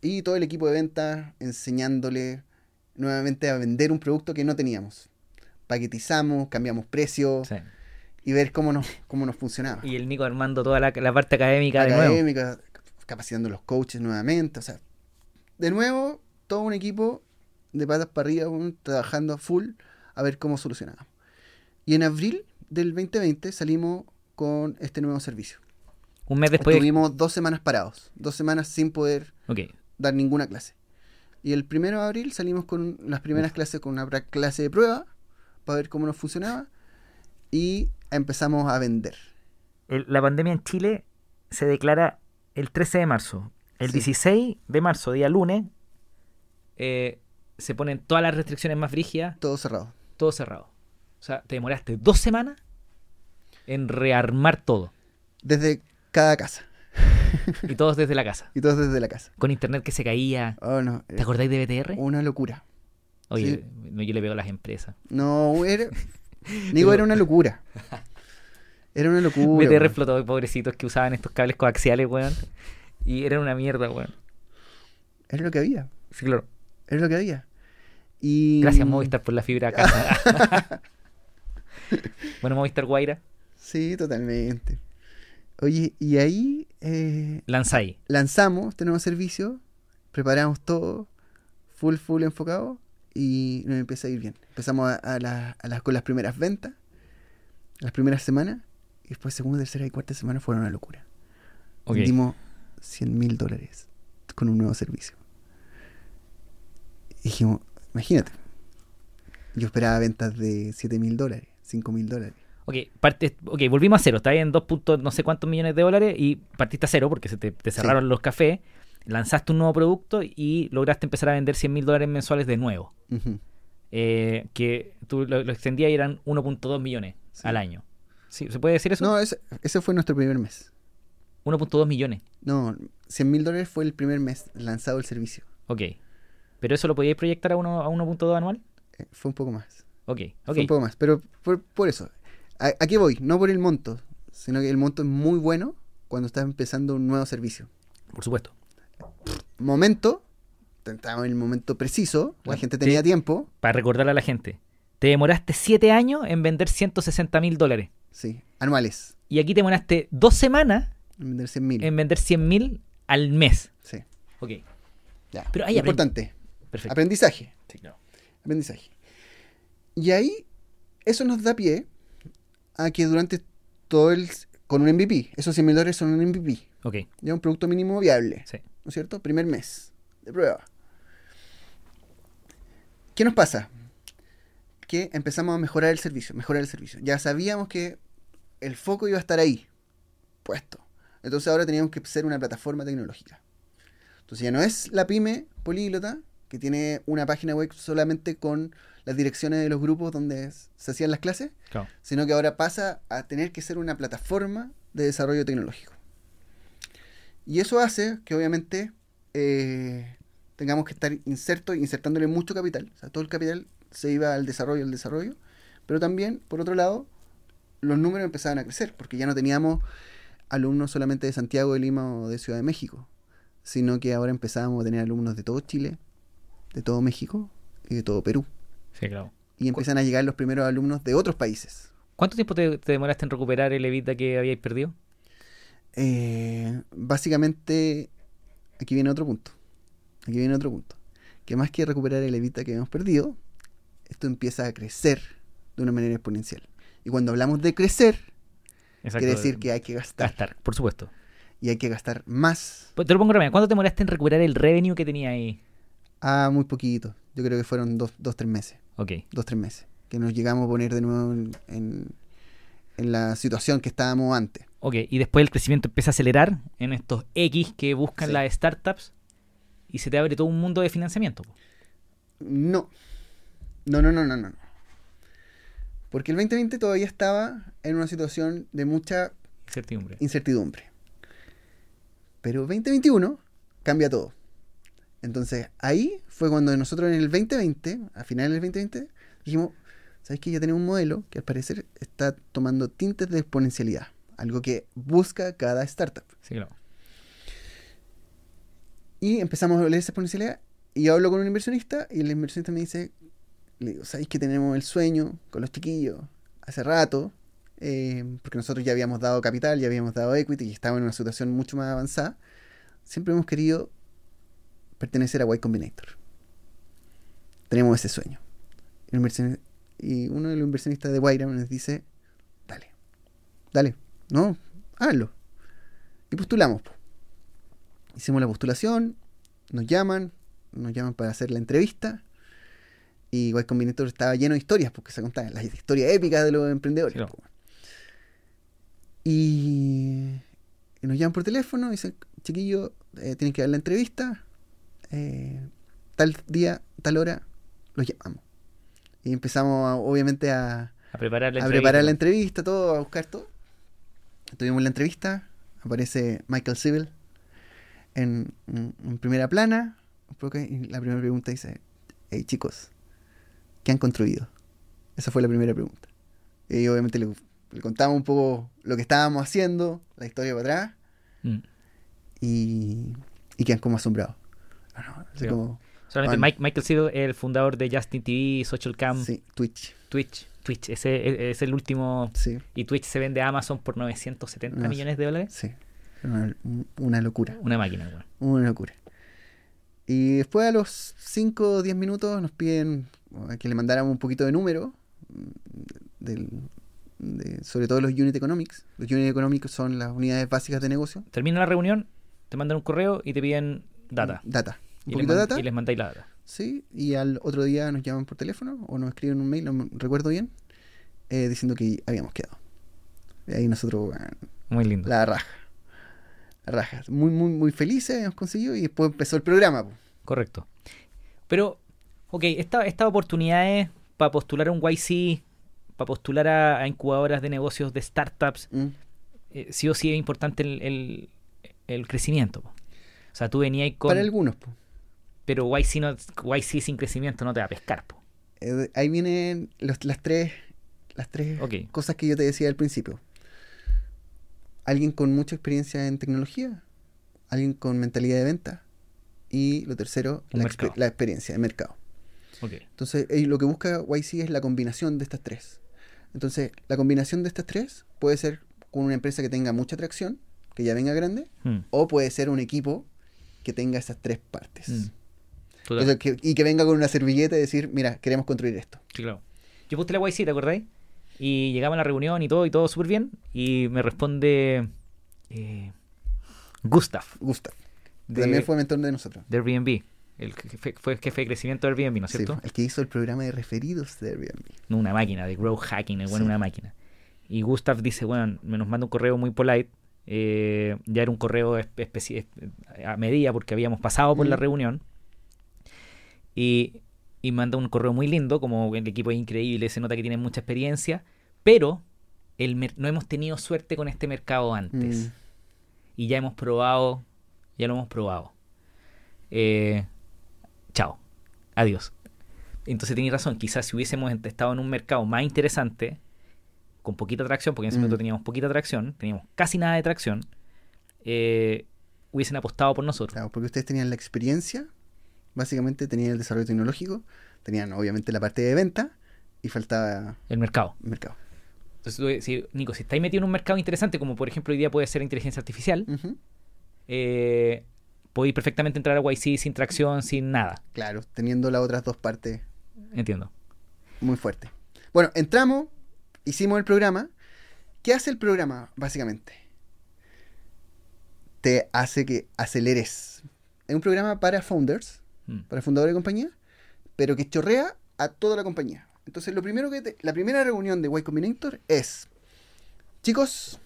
y todo el equipo de venta enseñándole nuevamente a vender un producto que no teníamos. Paquetizamos, cambiamos precio Sí. y ver cómo nos, cómo nos funcionaba. Y el Nico armando toda la, la parte académica de nuevo. Académica, capacitando los coaches nuevamente. O sea, de nuevo, todo un equipo de patas para arriba, trabajando a full a ver cómo solucionábamos. Y en abril del 2020 salimos con este nuevo servicio. Un mes después. Estuvimos dos semanas parados, dos semanas sin poder dar ninguna clase. Y el primero de abril salimos con las primeras clases, con una clase de prueba, para ver cómo nos funcionaba, y empezamos a vender. El- la pandemia en Chile se declara el 13 de marzo. El Sí. 16 de marzo, día lunes, eh, se ponen todas las restricciones más brígidas, Todo cerrado. todo cerrado. O sea, te demoraste dos semanas en rearmar todo. Desde cada casa. [laughs] Y todos desde la casa. Y todos desde la casa. Con internet que se caía. Oh, no. ¿Te acordáis de BTR? Una locura. Oye, no, yo le pego a las empresas. No, era. [laughs] Digo, era una locura. Era una locura. BTR weón. explotó, pobrecitos que usaban estos cables coaxiales, weón. Y eran una mierda, weón. Era lo que había. Sí, claro. Era lo que había. Y... Gracias, Movistar, por la fibra a casa. [laughs] bueno, Movistar Guaira, Sí, totalmente. Oye, y ahí eh, lanzáis. lanzamos este nuevo servicio, preparamos todo, full, full enfocado, y nos empieza a ir bien. Empezamos a, a la- a las, con las primeras ventas, las primeras semanas, y después segunda, tercera y cuarta semana fueron una locura. Ok. Vendimos 100 mil dólares con un nuevo servicio. Y dijimos, imagínate, yo esperaba ventas de 7 mil dólares, 5 mil dólares. Ok, parte, ok, volvimos a cero. Está en dos puntos, no sé cuántos millones de dólares y partiste a cero porque se te, te cerraron los cafés. Lanzaste un nuevo producto y lograste empezar a vender 100 mil dólares mensuales de nuevo. Eh, que tú lo, lo extendías y eran 1.2 millones Sí. al año. ¿Sí? ¿Se puede decir eso? No, ese, ese fue nuestro primer mes. 1.2 millones. No, 100 mil dólares fue el primer mes lanzado el servicio. Ok. ¿Pero eso lo podíais proyectar a, uno, a 1.2 anual? Eh, fue un poco más. Ok, ok. Fue un poco más. Pero por, por eso. ¿A, a qué voy? No por el monto, sino que el monto es muy bueno cuando estás empezando un nuevo servicio. Por supuesto. Momento, estábamos en el momento preciso, la gente sí. tenía tiempo. Para recordarle a la gente. Te demoraste 7 años en vender 160 mil dólares. Sí, anuales. Y aquí te demoraste 2 semanas En vender 100 mil. en vender 100 mil al mes. Sí, Ok, ya. Pero ahí Importante. perfecto. Aprendizaje. Sí, claro. Aprendizaje. Y ahí, eso nos da pie a que durante todo el. con un MVP, esos 100 mil dólares son un MVP. Ok, Ya un producto mínimo viable. sí. ¿no es cierto? Primer mes de prueba. ¿Qué nos pasa? Que empezamos a mejorar el servicio, mejorar el servicio. Ya sabíamos que el foco iba a estar ahí, puesto. Entonces ahora teníamos que ser una plataforma tecnológica. Entonces ya no es la pyme políglota, que tiene una página web solamente con las direcciones de los grupos donde se hacían las clases, Claro. sino que ahora pasa a tener que ser una plataforma de desarrollo tecnológico. Y eso hace que obviamente eh, tengamos que estar insertos, insertándole mucho capital. O sea, todo el capital se iba al desarrollo, al desarrollo. Pero también, por otro lado, los números empezaban a crecer, porque ya no teníamos alumnos solamente de Santiago, de Lima o de Ciudad de México, sino que ahora empezábamos a tener alumnos de todo Chile, de todo México y de todo Perú. Sí, claro. Y empiezan a llegar los primeros alumnos de otros países. ¿Cuánto tiempo te, te demoraste en recuperar el Evita que habíais perdido? Eh, básicamente, aquí viene otro punto. Aquí viene otro punto. Que más que recuperar el Evita que hemos perdido, esto empieza a crecer de una manera exponencial. Y cuando hablamos de crecer, Exacto. quiere decir que hay que gastar. gastar, por supuesto. Y hay que gastar más Pues Te lo pongo rápido. ¿Cuánto te demoraste en recuperar el revenue que tenía ahí? a muy poquito. Yo creo que fueron dos, dos tres meses. Ok. Dos, tres meses. Que nos llegamos a poner de nuevo en, en- en la situación que estábamos antes. Ok, y después el crecimiento empieza a acelerar en estos X que buscan Sí. las startups y se te abre todo un mundo de financiamiento. No. No, no, no, no, no. Porque el 2020 todavía estaba en una situación de mucha Incertidumbre. incertidumbre. Pero 2021 cambia todo. Entonces ahí fue cuando nosotros en el 2020, a finales del 2020, dijimos, ¿sabes qué? Ya tenemos un modelo que al parecer está tomando tintes de exponencialidad. Algo que busca cada startup. Sí, claro. Y empezamos a leer esa exponencialidad. Y yo hablo con un inversionista y el inversionista me dice, le digo, ¿sabéis que tenemos el sueño con los chiquillos hace rato? Eh, porque nosotros ya habíamos dado capital, ya habíamos dado equity y estábamos en una situación mucho más avanzada. Siempre hemos querido pertenecer a Y Combinator. Tenemos ese sueño. Y, uno de los inversionistas de Wyram nos dice, dale, dale, no, háganlo. Y postulamos. po. Hicimos la postulación, nos llaman, nos llaman para hacer la entrevista. Y Y Combinator estaba lleno de historias, porque se contaban las historias épicas de los emprendedores. Sí, y nos llaman por teléfono y dicen, chiquillo, eh, tienen que dar la entrevista. Eh, tal día, tal hora, los llamamos. Y empezamos, a- obviamente, a, A preparar la a entrevista. preparar la entrevista, todo, a buscar todo. Tuvimos la entrevista, aparece Michael Civil en, primera plana. Y la primera pregunta dice, hey chicos, ¿qué han construido? Esa fue la primera pregunta. Y obviamente le, le contamos un poco lo que estábamos haciendo, la historia para atrás, Mm. y, y quedan como asombrados. No, no, así Sí. como, Solamente Bueno. Mike- Michael Civil es el fundador de Justin TV, Social Cam, sí, Twitch, Twitch. Twitch, ese es, es el último. sí, Y Twitch se vende a Amazon por 970 No millones de dólares. sí. Una, una locura. Una máquina, weón. Una locura. Y después a los 5 o 10 minutos nos piden que le mandáramos un poquito de número, mm, del- de- sobre todo los unit economics. Los unit economics son las unidades básicas de negocio. Termina la reunión, te mandan un correo y te piden data. Data. Un Y les, poquito de man- data. y les mandáis la data. Sí, y al otro día nos llaman por teléfono o nos escriben un mail, no recuerdo bien, eh, diciendo que habíamos quedado. Y ahí nosotros, Muy lindo. la raja. La raja. Muy, muy, muy felices, hemos conseguido y después empezó el programa. po. Correcto. Pero, ok, esta- estas oportunidades para postular a un YC, para postular a, a incubadoras de negocios de startups, Mm. eh, sí o sí es importante el, el- el crecimiento. po. O sea, tú venías con... Para algunos, po. Pero YC, no, YC sin crecimiento no te va a pescar. po. Eh, ahí vienen los- las tres, las tres cosas que yo te decía al principio. Alguien con mucha experiencia en tecnología, alguien con mentalidad de venta y lo tercero, la, mercado. exper- la experiencia de mercado. Entonces, lo que busca YC es la combinación de estas tres. Entonces, la combinación de estas tres puede ser con una empresa que tenga mucha atracción, que ya venga grande, Mm, o puede ser un equipo que tenga esas tres partes. mm. Total. Entonces, que- y que venga con una servilleta y decir, mira, queremos construir esto. Sí, claro. Yo puse la YC, ¿te acordáis? Y llegamos a la reunión y todo, y todo súper bien. Y me responde. eh, Gustav, Gustav. que de, También fue mentor de nosotros. de Airbnb. El que fue, fue jefe de crecimiento de Airbnb, ¿no es Sí, cierto? el que hizo el programa de referidos de Airbnb. No, una máquina, de growth hacking, el bueno, Sí. una máquina. Y Gustav dice, bueno, me nos manda un correo muy polite. Eh, ya era un correo a medida porque habíamos pasado por la Mm. reunión. Y, y manda un correo muy lindo, como el equipo es increíble, se nota que tienen mucha experiencia, pero el no hemos tenido suerte con este mercado antes. Mm. Y ya hemos probado, ya lo hemos probado. Eh, chao, adiós. Entonces tenéis razón, quizás si hubiésemos estado en un mercado más interesante, con poquita tracción, porque en ese Mm. momento teníamos poquita tracción, teníamos casi nada de tracción, eh, hubiesen apostado por nosotros. Claro, porque ustedes tenían la experiencia, básicamente tenían el desarrollo tecnológico, tenían obviamente la parte de venta y faltaba El mercado. mercado. Entonces, Nico, si estáis metido en un mercado interesante, como por ejemplo hoy día puede ser inteligencia artificial, eh, podéis perfectamente entrar a YC sin tracción, sin nada. Claro, teniendo las otras dos partes Entiendo. muy fuertes. Bueno, entramos, hicimos el programa. ¿Qué hace el programa, básicamente? Te hace que aceleres. Es un programa para founders, Mm. para fundadores de compañía, pero que chorrea a toda la compañía. Entonces, lo primero que te- la primera reunión de Y Combinator es, chicos,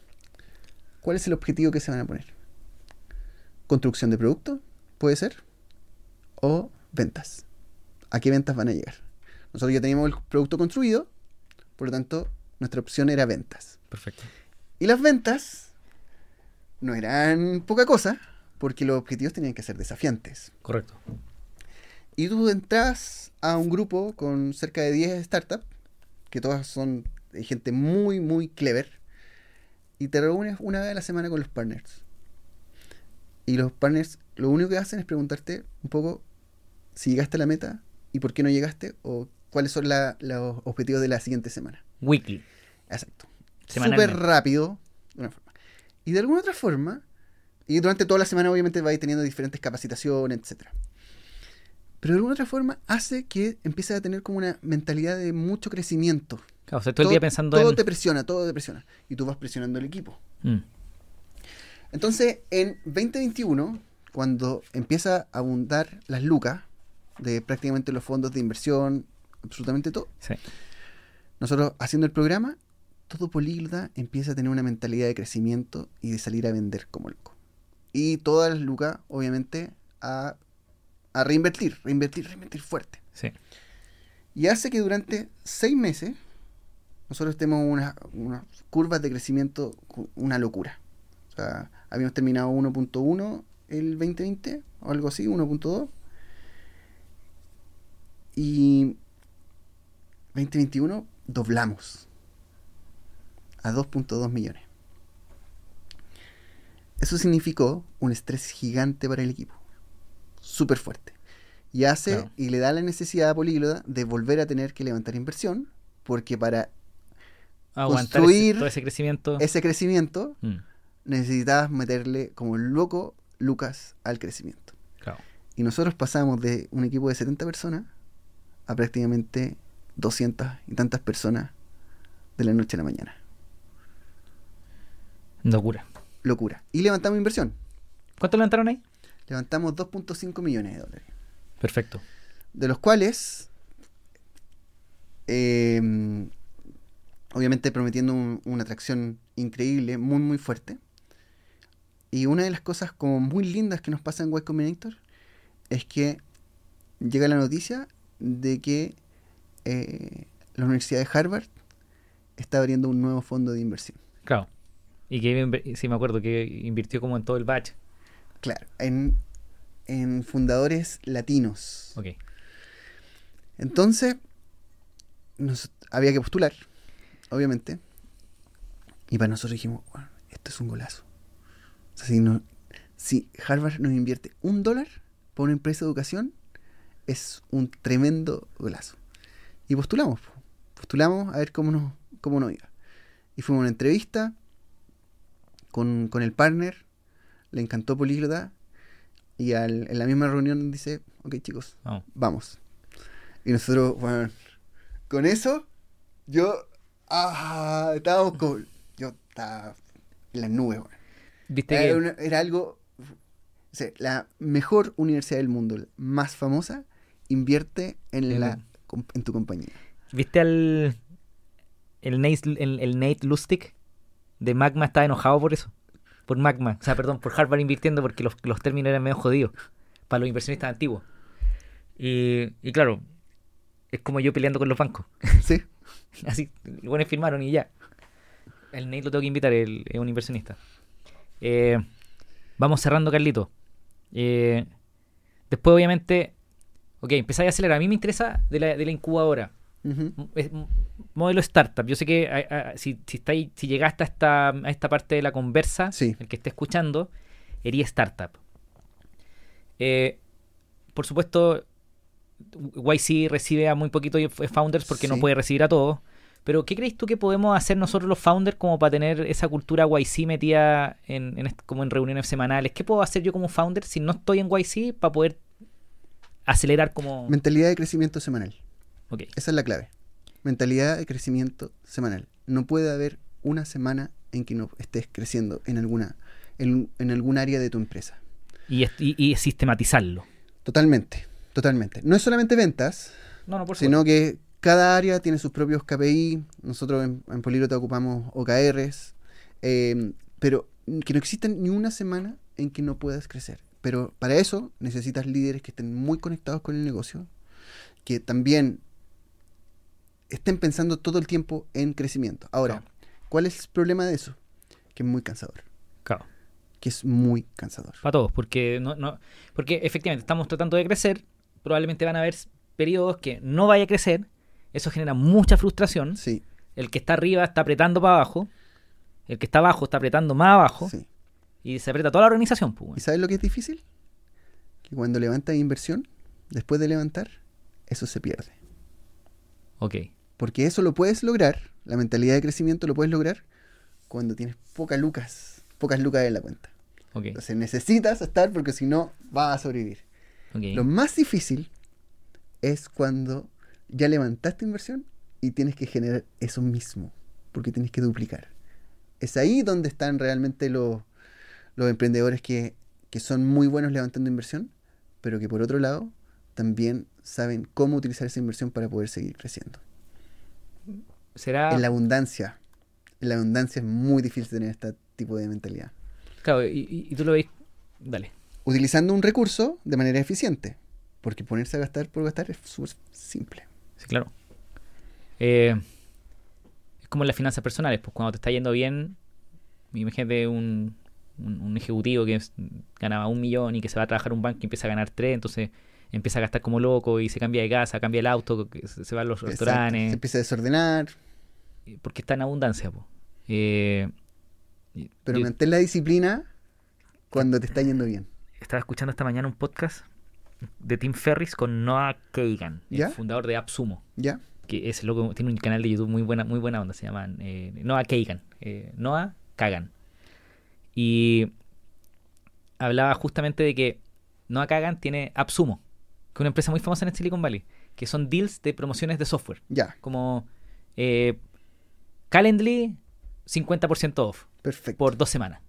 ¿cuál es el objetivo que se van a poner? Construcción de producto, puede ser, o ventas. ¿A qué ventas van a llegar? Nosotros ya teníamos el producto construido, por lo tanto, nuestra opción era ventas. Perfecto. Y las ventas no eran poca cosa, porque los objetivos tenían que ser desafiantes. Correcto. Y tú entras a un grupo con cerca de 10 startups, que todas son gente muy, muy clever, y te reúnes una vez a la semana con los partners. Y los partners lo único que hacen es preguntarte un poco si llegaste a la meta y por qué no llegaste, o cuáles son la- los objetivos de la siguiente semana. Weekly. Exacto. Súper rápido. de una forma. Y de alguna otra forma, y durante toda la semana obviamente vais teniendo diferentes capacitaciones, etcétera. Pero de alguna otra forma hace que empieces a tener como una mentalidad de mucho crecimiento. Claro, o sea, todo el día pensando todo en... te presiona, todo te presiona. Y tú vas presionando el equipo. Mm. Entonces, en 2021, cuando empieza a abundar las lucas de prácticamente los fondos de inversión, absolutamente todo, Sí. Nosotros haciendo el programa, todo políglota empieza a tener una mentalidad de crecimiento y de salir a vender como loco. Y todas las lucas, obviamente, a, a reinvertir, reinvertir, reinvertir fuerte. Sí. Y hace que durante seis meses nosotros tenemos unas unas curvas de crecimiento, una locura. O sea, habíamos terminado 1.1 el 2020, o algo así, 1.2. Y 2021 doblamos a 2.2 millones. Eso significó un estrés gigante para el equipo. Súper fuerte. Y hace Claro. y le da la necesidad a Políglota de volver a tener que levantar inversión, porque para Aguantar Construir ese- todo ese crecimiento. ese crecimiento Mm, necesitabas meterle como loco Lucas al crecimiento. claro. Y nosotros pasamos de un equipo de 70 personas a prácticamente 200 y tantas personas de la noche a la mañana. Locura. Locura. Y levantamos inversión. ¿Cuánto levantaron ahí? Levantamos 2.5 millones de dólares. Perfecto. De los cuales, eh, obviamente prometiendo un- una atracción increíble, muy, muy fuerte. Y una de las cosas como muy lindas que nos pasa en Y Combinator es que llega la noticia de que eh, la Universidad de Harvard está abriendo un nuevo fondo de inversión. Claro. Y que inver- sí me acuerdo que invirtió como en todo el batch. Claro, en, en fundadores latinos. Ok. Entonces, nos, había que postular, obviamente. Y para nosotros dijimos, "Bueno, esto es un golazo. O sea, si, no, si Harvard nos invierte un dólar para una empresa de educación, es un tremendo golazo. Y postulamos, po. postulamos a ver cómo nos, cómo nos iba. Y fuimos a una entrevista con, con el partner, le encantó Políglota, y al- en la misma reunión dice, ok chicos, Vamos. vamos. Y nosotros, bueno, con eso, yo, ah, estábamos como, yo estaba en las nubes, weón. Viste Era, que una- era algo o sea, la mejor universidad del mundo, más famosa, invierte en, En- la, en tu compañía. ¿Viste al. El Nate, el, el Nate Lustig de Magma estaba enojado por eso? Por Magma. O sea, perdón, por Harvard invirtiendo porque los, los términos eran medio jodidos. Para los inversionistas antiguos. Y, y claro, es como yo peleando con los bancos. [laughs] Sí. Así, los buenos firmaron y ya. El Nate lo tengo que invitar, él es un inversionista. Eh, vamos cerrando, Carlito. Eh, después, obviamente, ok, empezáis a acelerar. A mí me interesa de la, de la incubadora. Es modelo startup. Yo sé que a- a- si, si, estáis- si llegaste a esta, a esta parte de la conversa, Sí. el que esté escuchando, sería startup. Eh, por supuesto, YC recibe a muy poquito founders porque no puede recibir a todos. Pero, ¿qué crees tú que podemos hacer nosotros los founders como para tener esa cultura YC metida en, como en reuniones semanales? ¿Qué puedo hacer yo como founder si no estoy en YC para poder acelerar como... Mentalidad de crecimiento semanal. Ok, Esa es la clave. Mentalidad de crecimiento semanal. No puede haber una semana en que no estés creciendo en alguna, en, en algún área de tu empresa. y, y- y sistematizarlo. Totalmente, totalmente. No es solamente ventas, No, no, por sino que cada área tiene sus propios KPI. Nosotros en, en Políglota ocupamos OKRs, eh, pero que no existen ni una semana en que no puedas crecer. Pero para eso necesitas líderes que estén muy conectados con el negocio, que también estén pensando todo el tiempo en crecimiento. Ahora, Claro. ¿cuál es el problema de eso? Que es muy cansador. Claro. Que es muy cansador. Para todos, porque no, no, porque efectivamente estamos tratando de crecer, probablemente van a haber periodos que no vaya a crecer, eso genera mucha frustración, Sí, el que está arriba está apretando para abajo, el que está abajo está apretando más abajo, sí. Y se aprieta toda la organización. Pues, ¿Y sabes lo que es difícil? Que cuando levantas inversión, después de levantar, eso se pierde. Ok, Porque eso lo puedes lograr, la mentalidad de crecimiento lo puedes lograr cuando tienes pocas lucas, pocas lucas en la cuenta. ok, Entonces necesitas estar porque si no vas a sobrevivir. ok. Lo más difícil es cuando ya levantaste inversión y tienes que generar eso mismo, porque tienes que duplicar. Es ahí donde están realmente los, los emprendedores que, que son muy buenos levantando inversión, pero que por otro lado también saben cómo utilizar esa inversión para poder seguir creciendo. Será, En la abundancia, en la abundancia es muy difícil tener este tipo de mentalidad. claro, y, y- tú lo veis, dale. Utilizando un recurso de manera eficiente, porque ponerse a gastar por gastar es súper simple. Sí, claro. Eh, es como en las finanzas personales, pues cuando te está yendo bien, imagínate un, un, un ejecutivo que ganaba un millón y que se va a trabajar en un banco y empieza a ganar tres, entonces empieza a gastar como loco y se cambia de casa, cambia el auto, se se va a los Exacto. restaurantes, Se empieza a desordenar, porque está en abundancia. pues. Eh, pero yo mantén la disciplina cuando te está yendo bien. estaba escuchando esta mañana un podcast de Tim Ferris con Noah Kagan, ¿Ya? el fundador de AppSumo. ¿Ya? que es loco, tiene un canal de YouTube muy buena, muy buena onda, se llama eh, Noah Kagan, eh, Noah Kagan. Y hablaba justamente de que Noah Kagan tiene AppSumo, que es una empresa muy famosa en Silicon Valley, que son deals de promociones de software, Ya, como eh, Calendly 50% off perfecto. por dos semanas.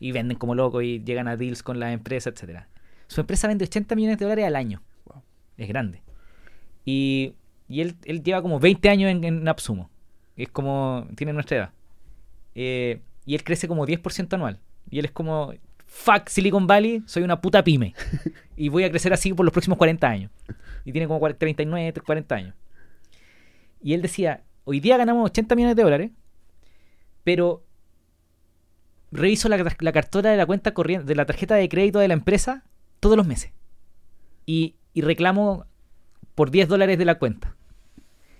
Y venden como loco y llegan a deals con la empresa, etcétera. Su empresa vende 80 millones de dólares al año. Wow. Es grande. Y, y él, él lleva como 20 años en, en AppSumo. Es como, tiene nuestra edad. Eh, y él crece como 10% anual. Y él es como, fuck Silicon Valley, soy una puta pyme. [laughs] y voy a crecer así por los próximos 40 años. Y tiene como 40, 39, 40 años. Y él decía, hoy día ganamos 80 millones de dólares, pero reviso la, la cartera de la cuenta corriente, de la tarjeta de crédito de la empresa todos los meses. Y, y reclamo por 10 dólares de la cuenta.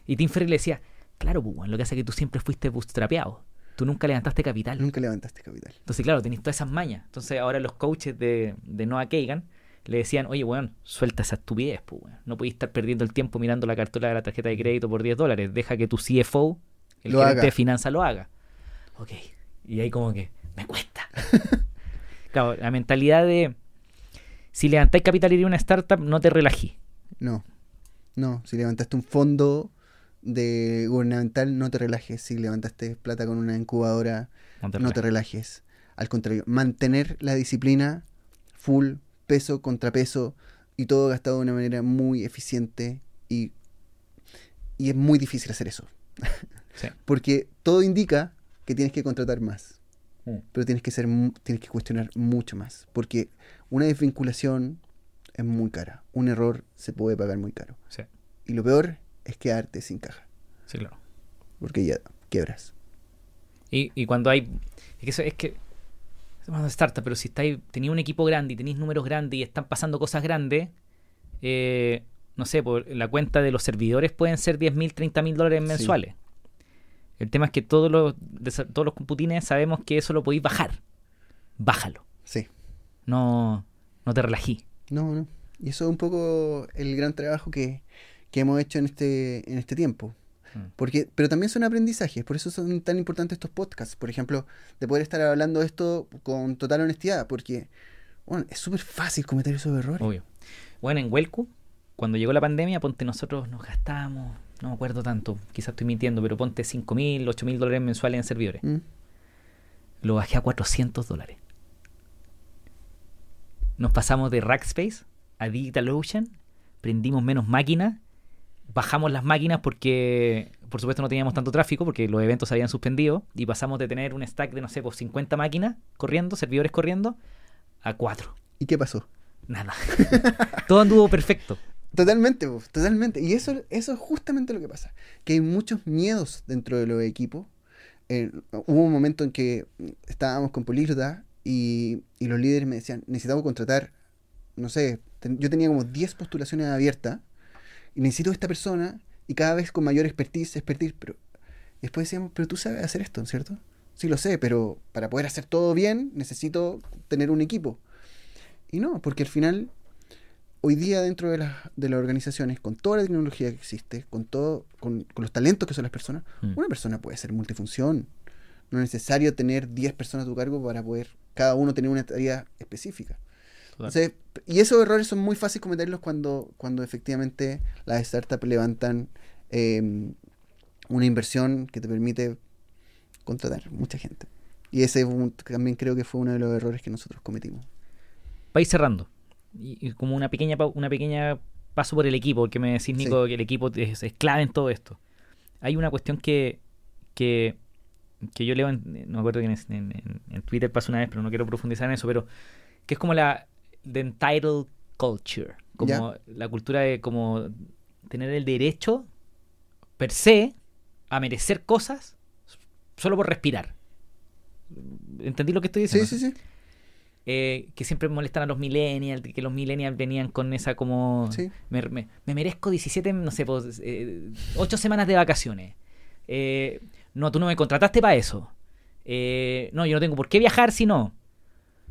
Y Tim Ferriss le decía, claro, pues, lo que hace es que tú siempre fuiste bootstrapeado. Tú nunca levantaste capital. Nunca levantaste capital. Entonces, claro, tenés todas esas mañas. Entonces, ahora los coaches de, de Noah Kagan le decían, oye, weón, suelta esa estupidez, pues, weón. No podéis estar perdiendo el tiempo mirando la cartera de la tarjeta de crédito por 10 dólares. Deja que tu CFO, el Lo gerente haga. de finanzas, lo haga. Ok. Y ahí como que, me cuesta. [laughs] claro, la mentalidad de, si levantáis capital y una startup, no te relají. No. No, si levantaste un fondo de gubernamental, no te relajes. Si levantaste plata con una incubadora, No te no te relajes. Al contrario, mantener la disciplina full, peso, contrapeso, y todo gastado de una manera muy eficiente y, y es muy difícil hacer eso. Sí. [laughs] Porque todo indica que tienes que contratar más, Mm. pero tienes que, ser, tienes que cuestionar mucho más, porque una desvinculación es muy cara, un error se puede pagar muy caro. Sí, Y lo peor es quedarte sin caja, sí, claro. porque ya quiebras. Y, y cuando hay. Es que eso es que. Startup, pero si estáis, tenéis un equipo grande y tenéis números grandes y están pasando cosas grandes, eh, no sé, por la cuenta de los servidores pueden ser 10 mil, 30 mil dólares Sí. mensuales. El tema es que todos los, todos los computines sabemos que eso lo podéis bajar. Bájalo. Sí. No, no te relají. No, no. Y eso es un poco el gran trabajo que, que hemos hecho en este, en este tiempo. Mm. Porque, pero también son aprendizajes, por eso son tan importantes estos podcasts. Por ejemplo, de poder estar hablando de esto con total honestidad, porque bueno, es súper fácil cometer esos errores. Obvio. Bueno, en Huelco, cuando llegó la pandemia, ponte nosotros nos gastábamos, no me acuerdo tanto, quizás estoy mintiendo, pero ponte 5 mil, 8 mil dólares mensuales en servidores. Mm. Lo bajé a 400 dólares. Nos pasamos de Rackspace a DigitalOcean, prendimos menos máquinas, bajamos las máquinas porque, por supuesto, no teníamos tanto tráfico porque los eventos se habían suspendido y pasamos de tener un stack de, no sé, pues 50 máquinas corriendo, servidores corriendo, a 4. ¿Y qué pasó? Nada. [laughs] Todo anduvo perfecto. Totalmente, po, totalmente. Y eso, eso es justamente lo que pasa. Que hay muchos miedos dentro de los equipos. Eh, hubo un momento en que estábamos con Políglota y, y los líderes me decían, necesitamos contratar, no sé, ten- yo tenía como 10 postulaciones abiertas y necesito esta persona y cada vez con mayor expertise, expertise, pero después decíamos, pero tú sabes hacer esto, ¿cierto? Sí lo sé, pero para poder hacer todo bien necesito tener un equipo. Y no, porque al final hoy día dentro de las, de las organizaciones, con toda la tecnología que existe, con todo, con, con los talentos que son las personas, Mm. una persona puede ser multifunción. No es necesario tener 10 personas a tu cargo para poder cada uno tener una tarea específica. Entonces, y esos errores son muy fáciles cometerlos cuando, cuando efectivamente las startups levantan eh, una inversión que te permite contratar mucha gente. Y ese un- también creo que fue uno de los errores que nosotros cometimos. Para ir cerrando. Y, y como una pequeña, una pequeña paso por el equipo, porque me decís, Nico, que el equipo es, es clave en todo esto. Hay una cuestión que, que, que yo leo, en, no me acuerdo que en- en Twitter pasó una vez, pero no quiero profundizar en eso, pero que es como la the entitled culture, como la cultura de como tener el derecho per se a merecer cosas solo por respirar. ¿Entendí lo que estoy Sí, diciendo? sí, sí. eh, que siempre molestan a los millennials, que los millennials venían con esa como... Sí. Me, me- me merezco 17, no sé, pues, eh, 8 semanas de vacaciones. Eh, no, tú no me contrataste para eso. Eh, no, yo no tengo por qué viajar si no.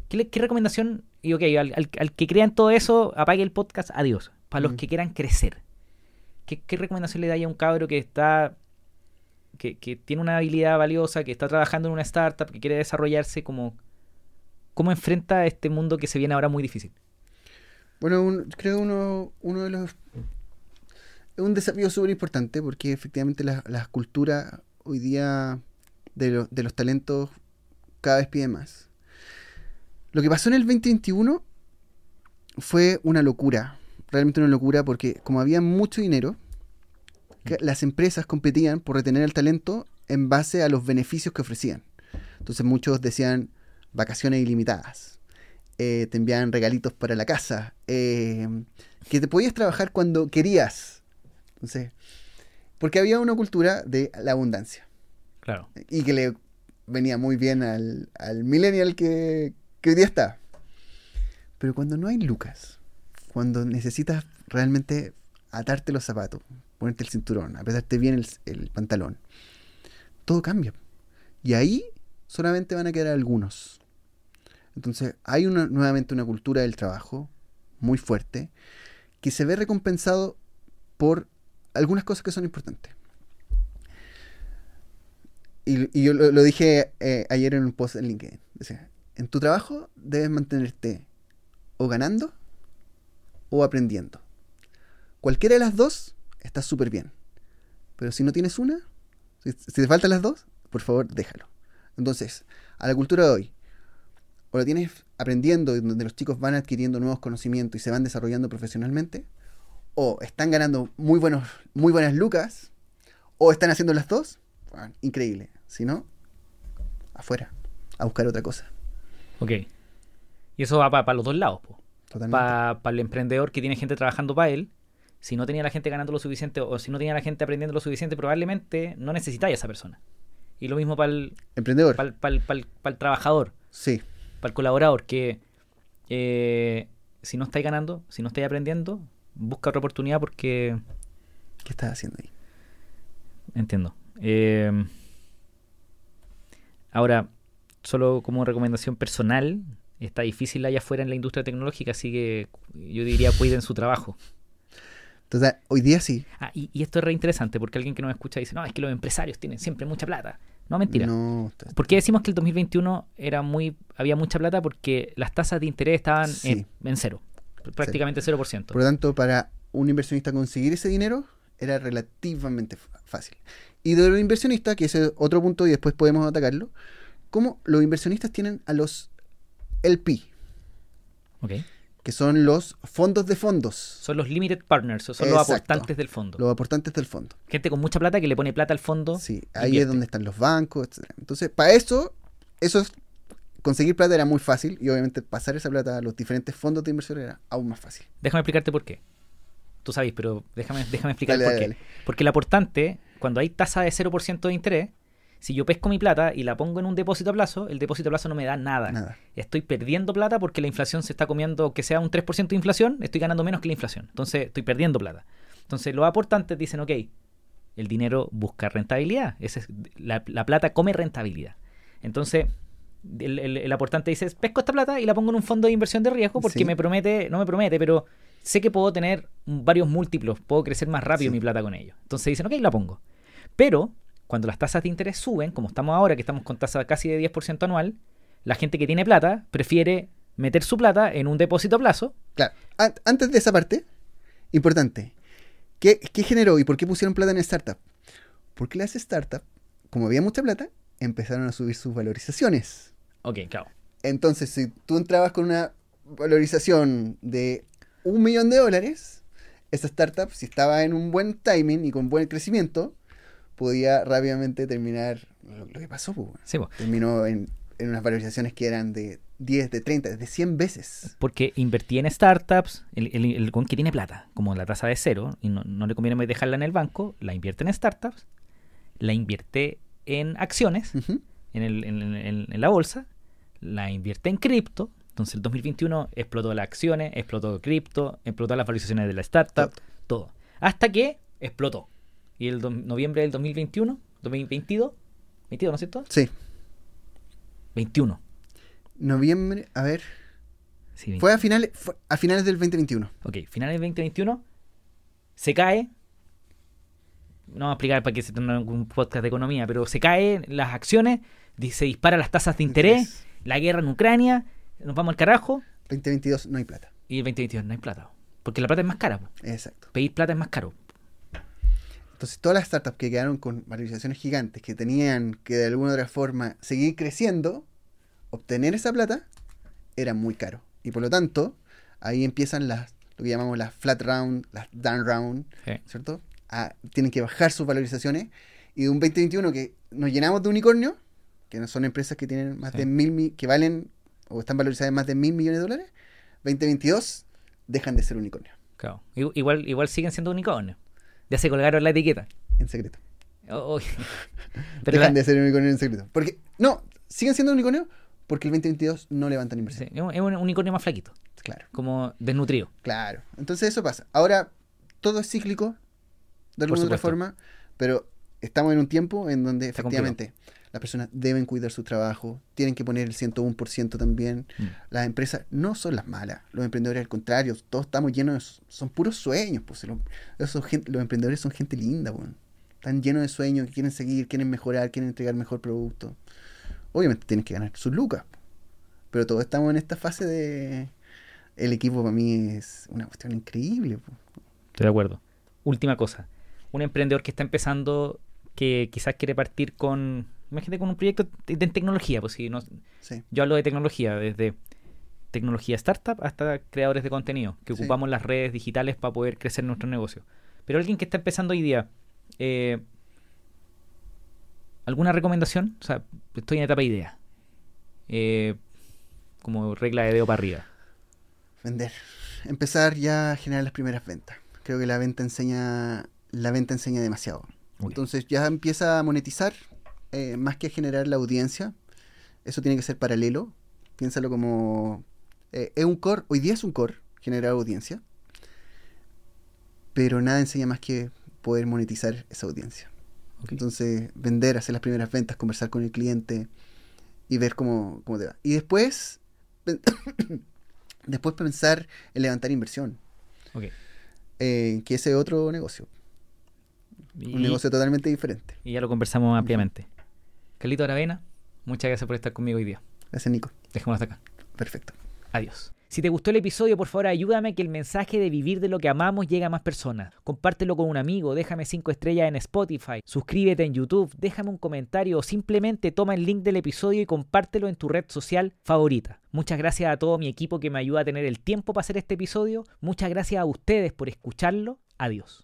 ¿Qué, le- qué recomendación? Y ok, al, al- al que crean todo eso, apague el podcast, adiós. Para los Mm. que quieran crecer. ¿Qué, qué recomendación le da a un cabro que está... Que, que tiene una habilidad valiosa, que está trabajando en una startup, que quiere desarrollarse como... ¿Cómo enfrenta este mundo que se viene ahora muy difícil? Bueno, un- creo uno, uno de los... Es un desafío súper importante porque efectivamente la, la cultura hoy día de, lo- de los talentos cada vez pide más. Lo que pasó en el 2021 fue una locura, realmente una locura porque como había mucho dinero, que las empresas competían por retener el talento en base a los beneficios que ofrecían. Entonces muchos decían vacaciones ilimitadas, eh, te enviaban regalitos para la casa, eh, que te podías trabajar cuando querías. Entonces, porque había una cultura de la abundancia Claro. y que le venía muy bien al, al millennial que, que hoy día está. Pero cuando no hay lucas, cuando necesitas realmente atarte los zapatos, ponerte el cinturón, apretarte bien el, pantalón, todo cambia. Y ahí solamente van a quedar algunos. Entonces hay nuevamente una cultura del trabajo muy fuerte que se ve recompensado por algunas cosas que son importantes. Y, yo lo, dije eh, ayer en un post en LinkedIn. En tu trabajo debes mantenerte o ganando o aprendiendo. Cualquiera de las dos está súper bien. Pero si no tienes una, si, te faltan las dos, por favor déjalo. Entonces, a la cultura de hoy, o la tienes aprendiendo donde los chicos van adquiriendo nuevos conocimientos y se van desarrollando profesionalmente, o están ganando muy, buenos, muy buenas lucas, o están haciendo las dos, increíble. Si no, afuera, a buscar otra cosa. Ok. Y eso va para los dos lados, po. Totalmente. Para el emprendedor que tiene gente trabajando para él. Si no tenía la gente ganando lo suficiente o si no tenía la gente aprendiendo lo suficiente, probablemente no necesitáis a esa persona. Y lo mismo para el, Emprendedor. para el, para el- para el- para el trabajador, Sí, para el colaborador, que eh, si no estáis ganando, si no estáis aprendiendo, busca otra oportunidad porque ¿qué estás haciendo ahí? Entiendo. Eh, ahora, solo como recomendación personal, está difícil allá afuera en la industria tecnológica, así que yo diría cuiden su trabajo. Entonces, hoy día sí. Ah, y, y esto es re interesante porque alguien que nos escucha dice, no, es que los empresarios tienen siempre mucha plata. No, mentira. No, ¿Por qué decimos que el 2021 era muy, había mucha plata? Porque las tasas de interés estaban Sí. en, en cero, prácticamente 0%. Por lo tanto, para un inversionista conseguir ese dinero era relativamente fácil. Y de los inversionistas, que ese es otro punto y después podemos atacarlo, cómo los inversionistas tienen a los LP, Ok. que son los fondos de fondos, Son los limited partners, son los aportantes del fondo. los aportantes del fondo. Gente con mucha plata que le pone plata al fondo. Sí, ahí invierte. es donde están los bancos, etc. Entonces, para eso, eso es, conseguir plata era muy fácil y obviamente pasar esa plata a los diferentes fondos de inversión era aún más fácil. Déjame explicarte por qué. Tú sabes, pero déjame, déjame explicar Dale, por dale, qué. dale. Porque el aportante, cuando hay tasa de 0% de interés, si yo pesco mi plata y la pongo en un depósito a plazo, el depósito a plazo no me da nada. Nada. Estoy perdiendo plata porque la inflación se está comiendo, que sea un 3% de inflación, estoy ganando menos que la inflación. Entonces estoy perdiendo plata. Entonces los aportantes dicen, ok, el dinero busca rentabilidad. Ese es- la, la plata come rentabilidad. Entonces el, el- el aportante dice, pesco esta plata y la pongo en un fondo de inversión de riesgo porque Sí. me promete, no me promete, pero sé que puedo tener varios múltiplos, puedo crecer más rápido Sí. mi plata con ello. Entonces dicen, ok, la pongo. Pero cuando las tasas de interés suben, como estamos ahora, que estamos con tasa casi de 10% anual, la gente que tiene plata prefiere meter su plata en un depósito a plazo. Claro, an- antes de esa parte, importante, ¿qué, qué generó y por qué pusieron plata en startup? Porque las startups, como había mucha plata, empezaron a subir sus valorizaciones. Ok, claro. Entonces, si tú entrabas con una valorización de un millón de dólares, esa startup, si estaba en un buen timing y con buen crecimiento, podía rápidamente terminar lo, lo que pasó. pues. Sí. Terminó en, en unas valorizaciones que eran de 10, de 30, de 100 veces. Porque invertí en startups, el, el, el weón que tiene plata, como la tasa de cero, y no, no le conviene dejarla en el banco, la invierte en startups, la invierte en acciones, en, el- en- en- en la bolsa, la invierte en cripto. Entonces el 2021 explotó las acciones, explotó cripto, explotó las valorizaciones de la startup, todo. Hasta que explotó. Y el do- noviembre del 2021, 2022, 22, ¿no es cierto? Sí. 21. Noviembre, a ver. Sí, 20. Fue a finales, fue a finales del 2021. Ok, finales del 2021, se cae. No vamos a explicar para que se tenga un podcast de economía, pero se caen las acciones, se disparan las tasas de interés, la guerra en Ucrania, nos vamos al carajo, 2022 no hay plata. y el 2022 no hay plata. Porque la plata es más cara. Exacto. Pedir plata es más caro. Entonces todas las startups que quedaron con valorizaciones gigantes, que tenían que de alguna u otra forma seguir creciendo, obtener esa plata era muy caro. Y por lo tanto, ahí empiezan las, lo que llamamos las flat round, las down round, Sí. ¿cierto? A- tienen que bajar sus valorizaciones. Y de un 2021 que nos llenamos de unicornio, que no son empresas que tienen más Sí. de mil, mi- que valen o están valorizadas en más de mil millones de dólares, 2022 dejan de ser unicornio, Claro. Igual, igual siguen siendo unicornios. Ya se colgaron la etiqueta. en secreto. Oh, oh. [laughs] Pero dejan la- de ser unicornio en secreto. Porque, no, siguen siendo unicornio porque el 2022 no levantan sí, inversión. es un- es un unicornio más flaquito, Claro, como desnutrido. claro. Entonces eso pasa. Ahora, todo es cíclico, de alguna u otra forma, pero estamos en un tiempo en donde Está efectivamente las personas deben cuidar su trabajo, tienen que poner el 101% también. Mm. Las empresas no son las malas, los emprendedores al contrario, todos estamos llenos, de- son puros sueños. Pues, los, esos los emprendedores son gente linda, weón. están llenos de sueños, quieren seguir, quieren mejorar, quieren entregar mejor producto. Obviamente tienen que ganar sus lucas, pero todos estamos en esta fase de... El equipo para mí es una cuestión increíble. Estoy de acuerdo. Última cosa. Un emprendedor que está empezando, que quizás quiere partir con, imagínate con un proyecto de, de tecnología, pues si no, Sí. yo hablo de tecnología desde tecnología startup hasta creadores de contenido, que Sí. ocupamos las redes digitales para poder crecer nuestro negocio. Pero alguien que está empezando hoy día, eh, ¿alguna recomendación? O sea, estoy en etapa de idea. Eh, como regla de dedo para arriba. Vender. Empezar ya a generar las primeras ventas. Creo que la venta enseña, la venta enseña demasiado. Entonces ya empieza a monetizar, eh, más que generar la audiencia. Eso tiene que ser paralelo. Piénsalo como... eh, es un core, hoy día es un core, generar audiencia. Pero nada enseña más que poder monetizar esa audiencia. Entonces, vender, hacer las primeras ventas, conversar con el cliente y ver cómo, cómo te va. Y después, [coughs] después pensar en levantar inversión, eh, que ese es otro negocio, Y, un negocio totalmente diferente. y ya lo conversamos ampliamente. Carlito Aravena, muchas gracias por estar conmigo hoy día. Gracias, Nico. Dejémonos hasta acá. Perfecto. Adiós. Si te gustó el episodio, por favor ayúdame que el mensaje de vivir de lo que amamos llegue a más personas. Compártelo con un amigo, déjame 5 estrellas en Spotify, suscríbete en YouTube, déjame un comentario o simplemente toma el link del episodio y compártelo en tu red social favorita. Muchas gracias a todo mi equipo que me ayuda a tener el tiempo para hacer este episodio. Muchas gracias a ustedes por escucharlo. Adiós.